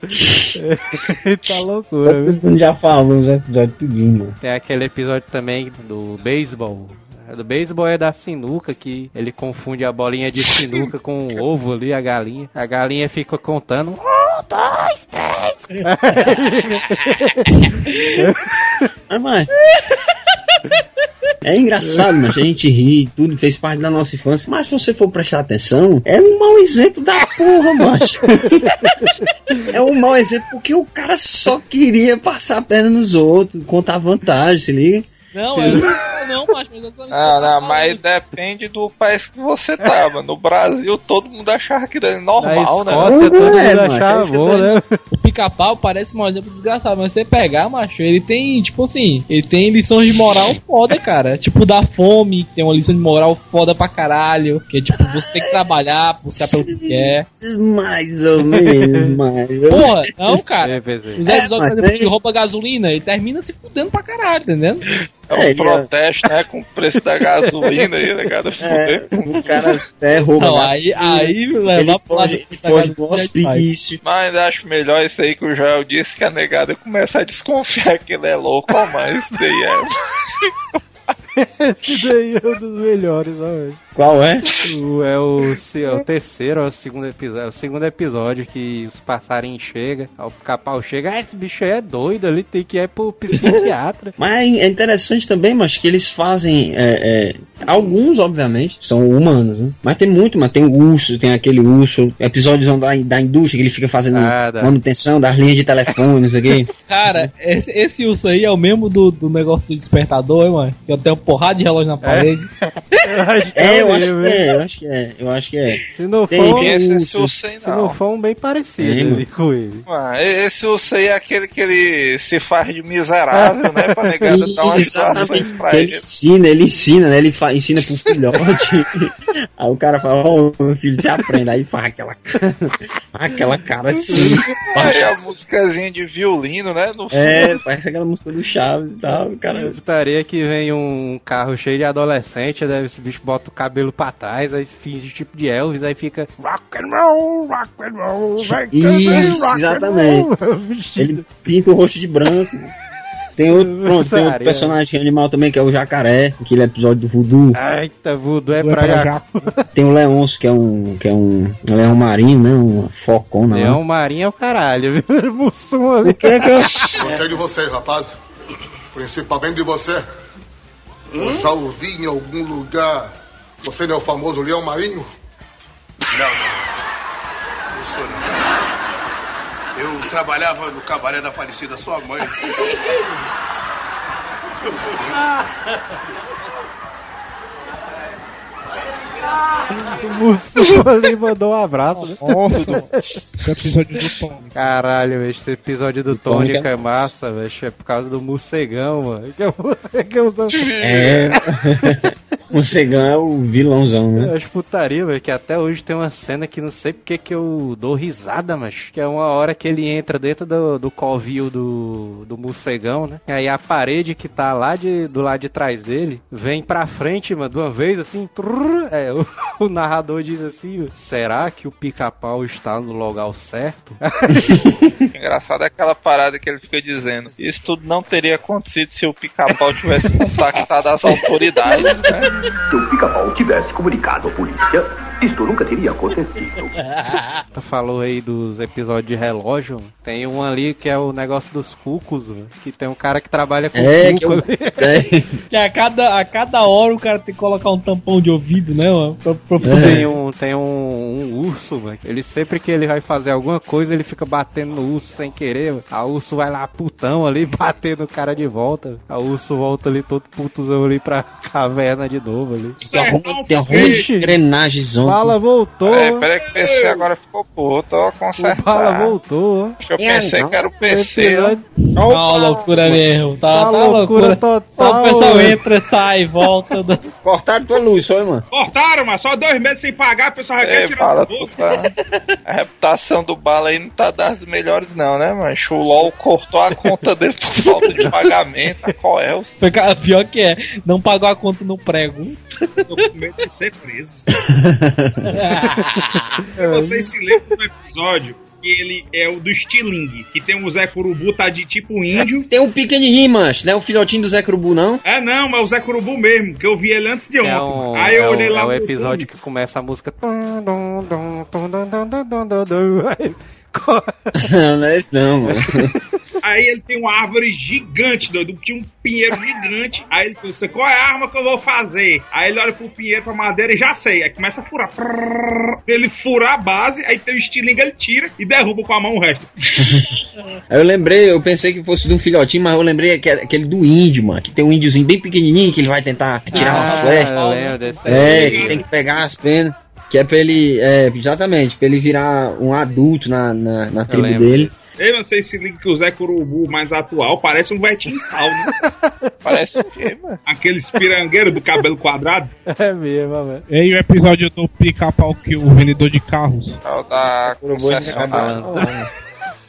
tá loucura, viu? Já falou uns episódios tudinho. Tem aquele episódio também do beisebol. Do beisebol é da sinuca, que ele confunde a bolinha de sinuca com o ovo ali, a galinha. A galinha fica contando. Um, dois, três. Ah, mas... É engraçado, mas a gente ri, tudo fez parte da nossa infância. Mas se você for prestar atenção, é um mau exemplo da porra, macho. é um mau exemplo porque o cara só queria passar a perna nos outros, contar vantagem, se liga? Não, eu não, não, macho, mas eu tô Não, não, mas depende do país que você tava. No Brasil, todo mundo achava que era normal, né? Escócia, todo mundo é, mano, achava é eu bom, né? O pica-pau parece um exemplo desgraçado, mas você pegar, macho, ele tem, tipo assim, ele tem lições de moral foda, cara. Tipo, da fome, que tem uma lição de moral foda pra caralho. Que é tipo, você tem que trabalhar, buscar pelo que quer. Mais ou menos, mais. Porra, não, cara. É, pensei. Os É, episódios, mas por exemplo, tem- que rouba gasolina, ele termina se fudendo pra caralho, entendendo? É um É, ele- protesto, né? Com o preço da gasolina aí, né, cara? Fuder. O cara até rouba. Não, da- aí, aí ele levar pro lado foge, ele da foge do hospício. Mas acho melhor isso aí que o Joel disse que a negada começa a desconfiar que ele é louco, mas isso daí é. Esse daí é um dos melhores, velho. Qual é? O- É o, se- é o terceiro ou o segundo episódio. É o segundo episódio que os passarinhos chegam, o capau chega, ah, esse bicho aí é doido, ali tem que ir pro psiquiatra. Mas é interessante também, mas que eles fazem. é, é, alguns, obviamente, são humanos, né? Mas tem muito, mas tem o urso, tem aquele urso, episódios da, da indústria que ele fica fazendo Ah, dá. manutenção das linhas de telefone, não sei o quê. Cara, esse, esse urso aí é o mesmo do, do negócio do despertador, hein, mano? Que eu tenho uma porrada de relógio na parede. Acho que É, o eu acho mesmo, que hein? é, eu acho que é, eu acho que é. Se não for, tem Esse urso. urso aí se não não. for um bem parecido Tem, ali com ele. Ah, esse urso aí é aquele que ele se faz de miserável, né? Pra negada dar umas situações pra Ele ele. ensina, ele ensina, né? Ele fa- ensina pro filhote. Aí o cara fala, ô meu filho, você aprende. Aí faz aquela, aquela cara assim. Aí a musicazinha de violino, né? No É, parece aquela música do Chaves e tal. O cara. Eu putaria que vem um carro cheio de adolescente, daí esse bicho bota o cabelo pra trás, aí finge tipo de Elvis, aí fica rock and roll, rock and roll, vai Isso, rock and exatamente. roll. Ele pinta o rosto de branco. Tem outro, pronto, tem outro personagem animal também, que é o jacaré, aquele episódio do voodoo. Eita, voodoo é é pra já. Tem o Leôncio, que é um. que é um. um leão marinho, né? Um focona. lá. Leão Marinho é o caralho, viu? O que é que eu. Gostei de vocês, rapaz. Principalmente de você. Eu já ouvi em algum lugar. Você não é o famoso leão marinho? Não, não. Não sou não. Eu trabalhava no cabaré da falecida sua mãe. O Mussum ali mandou um abraço. né? Nossa, esse episódio do Tony. Caralho, velho, esse episódio do Tônica. Tônica é massa, velho. É por causa do morcegão, mano. Que é o morcegão. É. o Cegão é o vilãozão, né? Eu acho putaria, velho, que até hoje tem uma cena que não sei porque que eu dou risada, mas que é uma hora que ele entra dentro do, do covil do, do morcegão, né? Aí a parede que tá lá de, do lado de trás dele vem pra frente, mano, de uma vez assim. trrr, é, o, o narrador diz assim: será que o pica-pau está no local certo? Engraçado é aquela parada que ele fica dizendo. Isso tudo não teria acontecido se o pica-pau tivesse contactado as autoridades, né? Se o pica-pau tivesse comunicado à polícia, isto nunca teria acontecido. Tu falou aí dos episódios de relógio. Tem um ali que é o negócio dos cucos, velho, que tem um cara que trabalha com É, que cuco eu- ali. Que a cada, a cada hora o cara tem que colocar um tampão de ouvido, né, mano? Pra, pra É. Tem, um, tem um, um urso, velho. Ele sempre que ele vai fazer alguma coisa, ele fica batendo no urso sem querer. velho. A urso vai lá putão ali, batendo o cara de volta. A urso volta ali todo putuzão ali pra caverna de novo ali. Tem uma ruma- tem engrenagem Bala voltou. É, peraí que o PC agora ficou puto, ó, o consertar. Bala voltou. que eu pensei que era o PC, ó. Tá uma loucura mesmo, tá, Tá tá loucura loucura. total, O pessoal mano. entra, sai, volta. Cortaram tua luz, foi, mano? Cortaram, mas só dois meses sem pagar, o pessoal já quer tirar tá... A reputação do Bala aí não tá das melhores não, né, mancho? O LOL cortou a conta dele por falta de pagamento, a Coels. Cara, Pior que é, não pagou a conta no prego. Tô com medo de ser preso. Vocês se lembram do episódio que ele é o do Stiling, que tem o Zé Curubu, tá de tipo índio. Tem um pequenininho, mancho, não é o filhotinho do Zé Curubu, não? É não, mas o Zé Curubu mesmo, que eu vi ele antes de É, ontem. um, Aí eu é, olhei o, lá é o episódio que começa a música. não é isso não, mano. Aí ele tem uma árvore gigante, doido. Tinha um pinheiro gigante. Aí ele pensa, qual é a arma que eu vou fazer? Aí ele olha pro pinheiro, pra madeira e já sei. Aí começa a furar. Ele fura a base, aí tem o estilingue, ele tira e derruba com a mão o resto. Aí eu lembrei, eu pensei que fosse de um filhotinho, mas eu lembrei que é aquele do índio, mano. Que tem um índiozinho bem pequenininho que ele vai tentar tirar uma Ah, flecha. eu lembro desse É, que tem que pegar as penas. Que é pra ele, é, exatamente, pra ele virar um adulto na, na, na tribo dele. Eu não sei se liga que o Zé Curubu mais atual parece um Vetinho Sal, né? Parece o quê, mano? Aqueles pirangueiros do cabelo quadrado. É mesmo, velho. E o episódio do pica-pau que o vendedor de carros. É o da concessionária.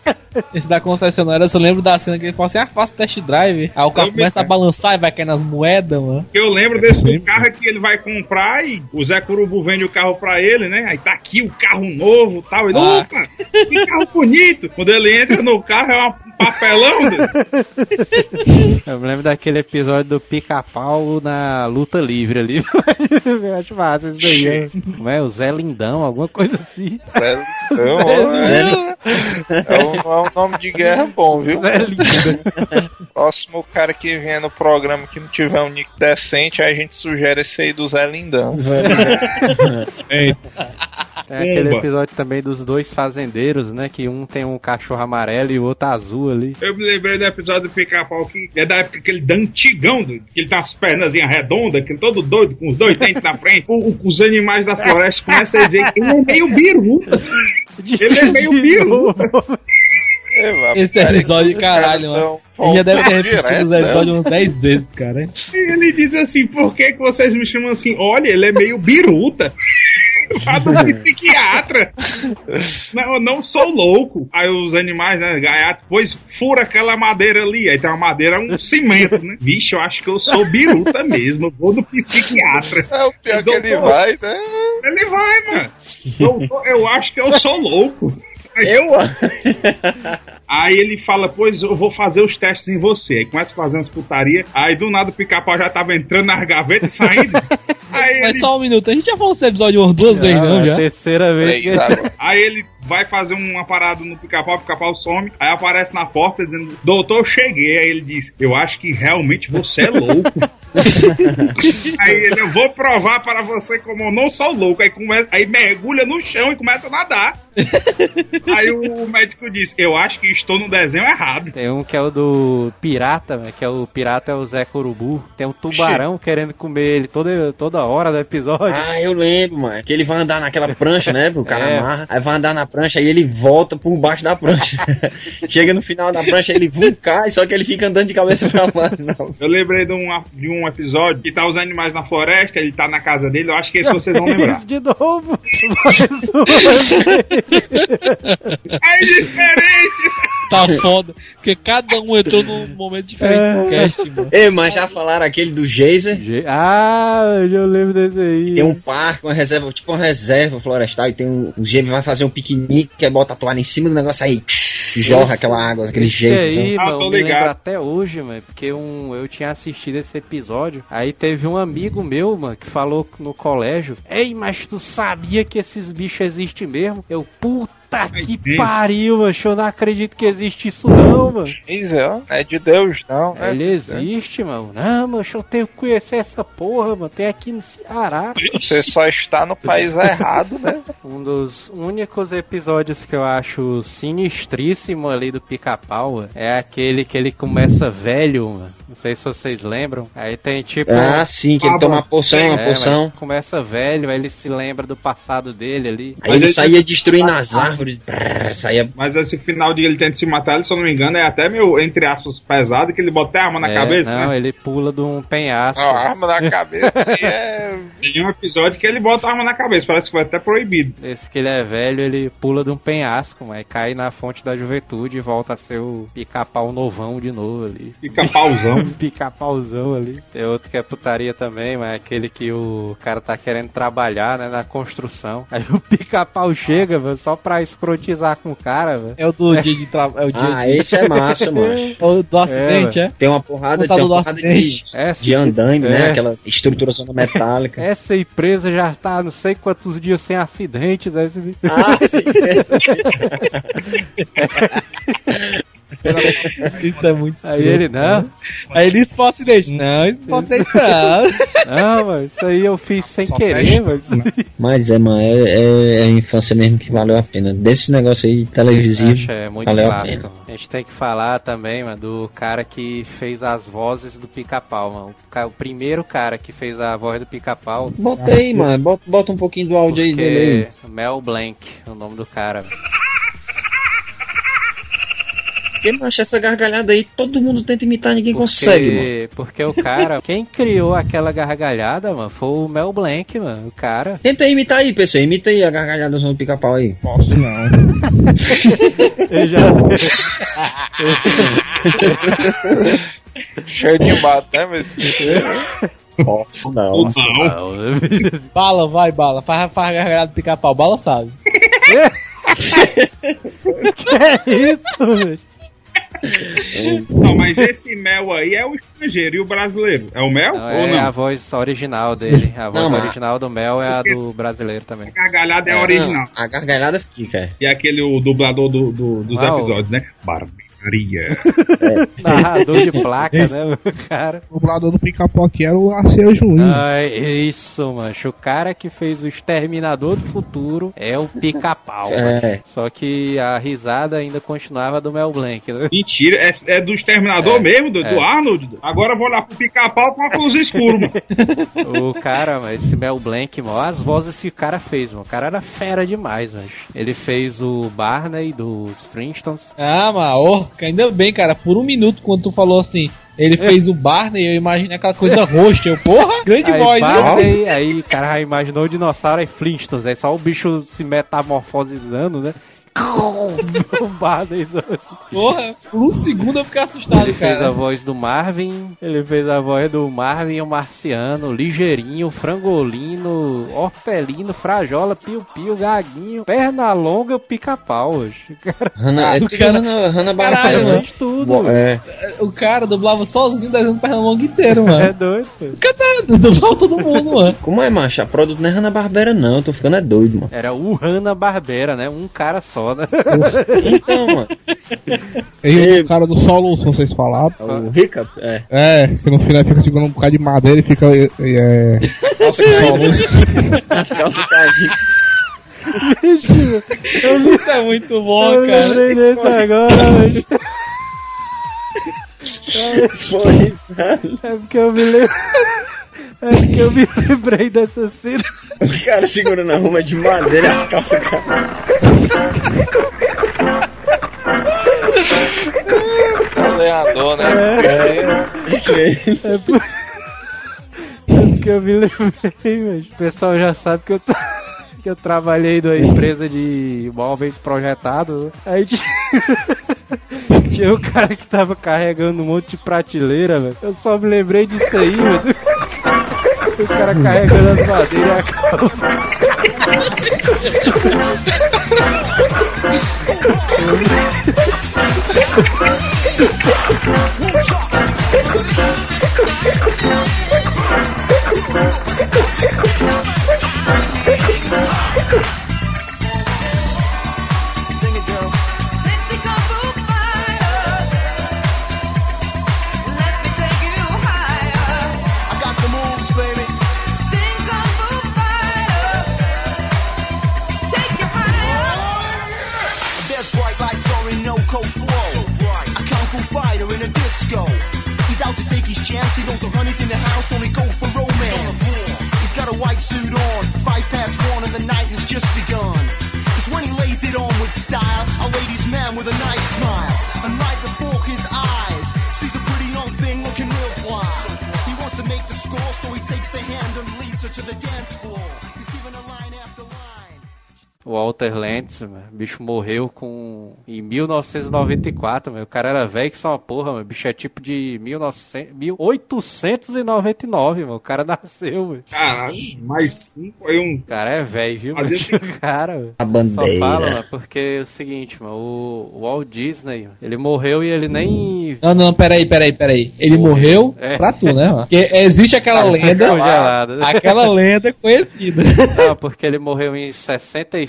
Esse da concessionária, eu só lembro da cena que ele fala assim: ah, faça test drive. Aí o carro Eu me- começa a balançar e vai cair nas moedas, mano. Eu lembro desse do carro que ele vai comprar e o Zé Curubu vende o carro pra ele, né? Aí tá aqui o carro novo e tal. Ele, Ah. opa, que carro bonito. Quando ele entra no carro é um papelão. né? Eu me lembro daquele episódio do pica-pau na luta livre ali. eu acho massa isso daí. é. Como é? O Zé Lindão, alguma coisa assim. Zé Lindão, ó, é, um, é um nome de guerra bom, viu? Zé Lindão. Próximo cara que vier no programa que não tiver um nick decente, aí a gente sugere esse aí do Zé Lindão. É, Tem aquele episódio também dos dois fazendeiros, né? Que um tem um cachorro amarelo e o outro azul ali. Eu me lembrei do episódio do pica-pau que é da época aquele da antigão, do- que ele tem as pernas redondas, que é todo doido, com os dois dentes na frente. O- o- os animais da floresta começam a dizer que ele é meio biru. Ele é meio biru. Esse episódio, caralho, mano. Ele já deve ter repetido os episódios umas 10 vezes, cara. Ele diz assim: por que, que vocês me chamam assim? Olha, ele é meio biruta. Vá do psiquiatra. Não, eu não sou louco. Aí os animais, né, gaiato, pois fura aquela madeira ali. Aí tem uma madeira, um cimento, né? Vixe, eu acho que eu sou biruta mesmo. Eu vou no psiquiatra. É o pior que ele vai, né? Ele vai, mano. Doutor, eu acho que eu sou louco. Eu? Aí ele fala, pois eu vou fazer os testes em você. Aí começa a fazer umas putaria. Aí do nada o pica-pau já tava entrando nas gavetas e saindo. Aí Mas ele, só um minuto, a gente já falou desse episódio umas duas vezes, não, é já? terceira vez. que- aí ele vai fazer uma parada no pica-pau, o pica-pau some. Aí aparece na porta dizendo, doutor, eu cheguei. Aí ele diz, eu acho que realmente você é louco. Aí ele, eu vou provar para você como eu não sou louco. Aí, come- aí mergulha no chão e começa a nadar. Aí o médico diz, eu acho que estou no desenho errado. Tem um que é o do pirata, né, que é o pirata é o Zé Corubu. Tem um tubarão querendo comer ele toda, toda hora do episódio. Ah, eu lembro, mano. Que ele vai andar naquela prancha, né? O cara É. amarra. Aí vai andar na prancha e ele volta por baixo da prancha. Chega no final da prancha, ele vum, cai, só que ele fica andando de cabeça pra baixo. Não. Eu lembrei de um, de um episódio que tá os animais na floresta, ele tá na casa dele, eu acho que esse vocês vão lembrar. De novo. É diferente! Tá foda. Porque cada um entrou num momento diferente do cast, mano. Ei, mas já falaram aquele do Geyser? Ge- Ah, eu já lembro desse aí. Tem um parque, uma reserva, tipo uma reserva florestal, e tem um. O Gêmeo vai fazer um piquenique, que bota a toalha em cima do negócio aí, jorra aquela água, aquele geyser. aí, Ah, eu me lembro até hoje, mano, porque um, eu tinha assistido esse episódio. Aí teve um amigo meu, mano, que falou no colégio: Ei, mas tu sabia que esses bichos existem mesmo? Eu, puta que Deus. pariu, mano, eu não acredito que existe isso não, mano. Pois é, ó. é de Deus, não. né? Ele existe, mano. Não, mano, eu tenho que conhecer essa porra, mano. Tem aqui no Ceará. Você só está no país errado, né? Um dos únicos episódios que eu acho sinistríssimo ali do pica-pau é aquele que ele começa velho, mano. Não sei se vocês lembram. Aí tem tipo. Ah, sim, que ele Ah, toma uma poção, uma É, poção. começa velho, aí ele se lembra do passado dele ali. Aí ele saía destruindo as árvores, brrr, saía. Mas esse final de ele tenta se matar, ele, se eu não me engano, é até meio, entre aspas, pesado, que ele bota a arma na É, cabeça, Não, né? ele pula de um penhasco. A arma na cabeça e é. Tem um episódio que ele bota a arma na cabeça, parece que foi até proibido. Esse que ele é velho, ele pula de um penhasco, mas cai na fonte da juventude e volta a ser o pica-pau novão de novo ali. Fica pauzão. pica-pauzão ali. Tem outro que é putaria também, mas é aquele que o cara tá querendo trabalhar, né, na construção. Aí o pica-pau chega, velho, só pra escrotizar com o cara, velho. É o do dia de trabalho. É Ah, de... esse é massa, mano. É o do acidente, é? Tem uma porrada, tem uma do porrada de, acidente. Essa, de andaime, né? É. Aquela estruturação metálica. essa empresa já tá não sei quantos dias sem acidentes. Aí, você- Ah, sim. Isso é muito aí ele, não, Aí ele foi um acidente. Não, acidente não. não, mano, isso aí eu fiz sem Só querer, fecha mano. Mas é, mano, é, é- é a infância mesmo que valeu a pena. Desse negócio aí televisivo. Acho, é muito valeu a clássico. A gente tem que falar também, mano, do cara que fez as vozes do pica-pau, mano. O, o primeiro cara que fez a voz do pica-pau. Bota aí, mano. Bota, bota um pouquinho do áudio aí dele Mel Blanc, o nome do cara. Porque, macho, essa gargalhada aí, todo mundo tenta imitar, ninguém consegue, mano. Porque, porque o cara, quem criou aquela gargalhada, mano, foi o Mel Blanc, mano. O cara. Tenta imitar aí, PC. Imita aí a gargalhada do pica-pau aí. Posso não. Eu já. Cheio de mato, né, mas. Posso não. Não. Bala, vai, bala. Faz, faz gargalhada do pica-pau. Bala sabe. que é isso, velho? Não, mas esse mel aí é o estrangeiro e o brasileiro. É o mel Não, ou é não? a voz original dele. A voz Não, original do Mel é a do brasileiro também. A gargalhada é, É, original. não, a gargalhada fica. E aquele o dublador do, do- dos Não. episódios, né? Barbearia. Narrador de placa, né, o cara? O dublador do pica-pau aqui era o Arceu Juiz. Ai, isso, mancho. O cara que fez o Exterminador do Futuro é o pica-pau. É. Só que a risada ainda continuava do Mel Blanc, né? Mentira, é, é do Exterminador É, mesmo, do, do é. Arnold. Agora eu vou lá pro pica-pau com óculos escuros, mano. O cara, mano, esse Mel Blanc, mano, as vozes que o cara fez, mano. O cara era fera demais, mano. Ele fez o Barney dos Flintstones. Ah, mas, oh, ainda bem, cara. Por um minuto, quando tu falou assim, ele fez o Barney, eu imaginei aquela coisa roxa. Eu, porra, grande aí, voz, né? Barney, aí o cara imaginou o dinossauro e Flintstones. Aí só o bicho se metamorfosizando, né? O Barney assim. Porra, por um segundo eu fiquei assustado, Ele fez a cara. voz do Marvin, ele fez a voz do Marvin o Marciano, Ligeirinho, Frangolino, Hortelino, Frajola, Piu Piu, Gaguinho, Pernalonga, Pica-Pau. hoje. Hanna, é Ah, o tudo cara- Hanna, Hanna Caralho, Barbera, mano. né? Fez tudo. É. O cara dublava sozinho o desenho do Pernalonga inteiro, mano. É doido. pô. O cara tá dublava todo mundo, mano. Como é, macho? A produto não é Hanna Barbera, não. Eu tô ficando é doido, mano. Era o Hanna Barbera, né? Um cara só. Foda. Então, mano. E o cara do solo, se vocês falaram. O Rica, é. É, que no final fica segurando um bocado de madeira e fica. É, é, Calça caindo. As calças caindo. Eu. Isso é muito bom, Eu cara. lembrei desse agora, velho. Foi, sabe? É porque eu me lembro. É porque eu me lembrei dessa cena. O cara segurando a ruma de madeira e as calças caindo. Lenhador, né? É, por... é porque eu me lembrei, mas o pessoal já sabe que eu, tra- que eu trabalhei numa empresa de móveis projetados. né? Aí tinha... tinha um cara que tava carregando um monte de prateleira, velho. Eu só me lembrei disso aí, velho. O cara carregando as madeiras e a calça. And leads her to the dance floor. O Walter Lentz, mano, o bicho morreu com em 1994, meu. O cara era velho que só uma porra, mano. O bicho é tipo de 1900, 1899, mano. O cara nasceu, mano. Caralho, mais cinco aí um. O cara é velho, viu, mano? esse- O cara, mano. A Só bandeira. fala, mano, porque é o seguinte, mano. O, o Walt Disney, ele morreu e ele nem. Não, não, peraí, peraí, peraí. Ele morreu É. pra tu, né? mano? Porque existe aquela Tá lenda. Aquela lenda conhecida. Não, porque ele morreu em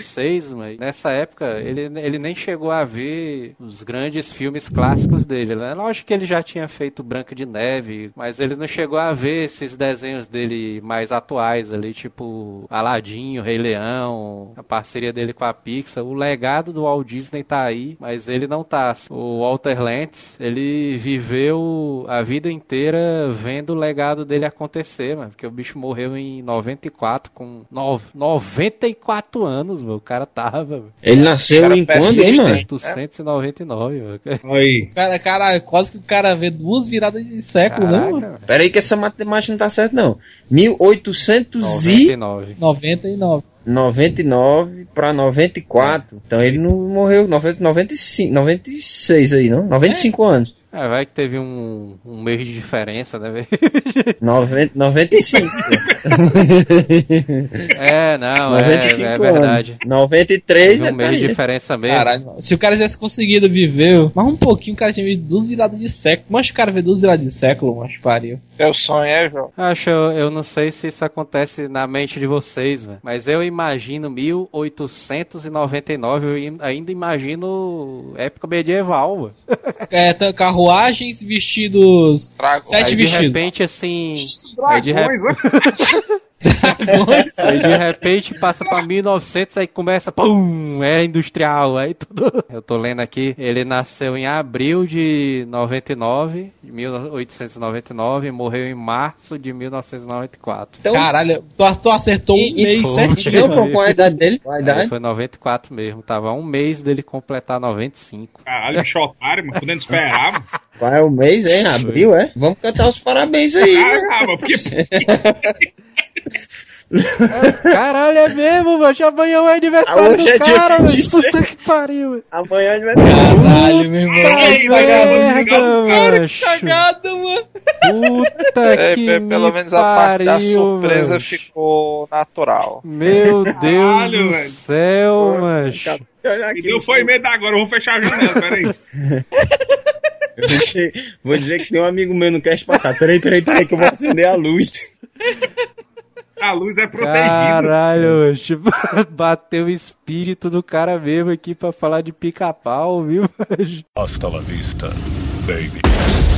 66, mas nessa época ele, ele nem chegou a ver os grandes filmes clássicos dele. Né? Lógico que ele já tinha feito Branca de Neve, mas ele não chegou a ver esses desenhos dele mais atuais ali, tipo Aladdin, o Rei Leão, a parceria dele com a Pixar. O legado do Walt Disney tá aí, mas ele não tá. O Walter Lantz, ele viveu a vida inteira vendo o legado dele acontecer, mano, porque o bicho morreu em 94 com nove- 94 anos, meu. O cara tava. Ele nasceu cara em quando, hein, mano? 899, meu. Aí. Cara, cara, quase que o cara vê duas viradas de século, né? mano? Pera aí que essa matemática não tá certa, não. 1899 99. 99. pra 94. Então ele não morreu 90, 95, 96 aí, não? 95 anos. É, vai que teve um, um mês de diferença, né, velho? 90, 95. É, não, é, 95 é verdade. anos. 93 Teve é um mês de diferença mesmo. Caralho, se o cara tivesse conseguido viver mais um pouquinho, o cara tinha visto duas viradas de século. Mas o cara vê duas viradas de século, mas pariu. Teu sonho é, João? Acho, eu, eu não sei se isso acontece na mente de vocês, velho. Mas eu imagino 1899, eu ainda imagino época medieval. É, tá- carruagens, vestidos. Sete aí de vestidos. repente, assim. Aí de, re- Dragões. aí de repente passa pra 1900, aí começa, pum, era industrial, aí tudo. Eu tô lendo aqui, ele nasceu em abril de 99, de 1899, e morreu em março de 1994. Caralho, tu, tu acertou um E- e- mês Pô, certinho. Pô, qual a idade dele? Qual a Aí idade? foi 94 mesmo, tava um mês dele completar 95. Caralho, bicho otário, mas podendo esperar, mano. Qual é o mês, hein? Abril, é? Vamos cantar os parabéns aí. né? Ah, mas porque. Caralho, é mesmo, mano. Já amanhã é o aniversário Hoje do é dia cara, velho. 26. Puta que pariu, velho. Amanhã vai Caralho, meu irmão. Que merda, macho. Cagada, mano. Puta É, que pe- pelo me menos a parte da surpresa mano. ficou natural. Meu Deus Caralho, do céu, macho. Me deu foi medo agora, vamos fechar a janela, peraí. Vou dizer- Vou que tem um amigo meu no cast passado. Peraí, peraí, peraí, que eu vou acender a luz. A luz é protegida. Caralho, macho. Bateu o espírito do cara mesmo aqui pra falar de pica-pau, viu? Hasta la vista, baby.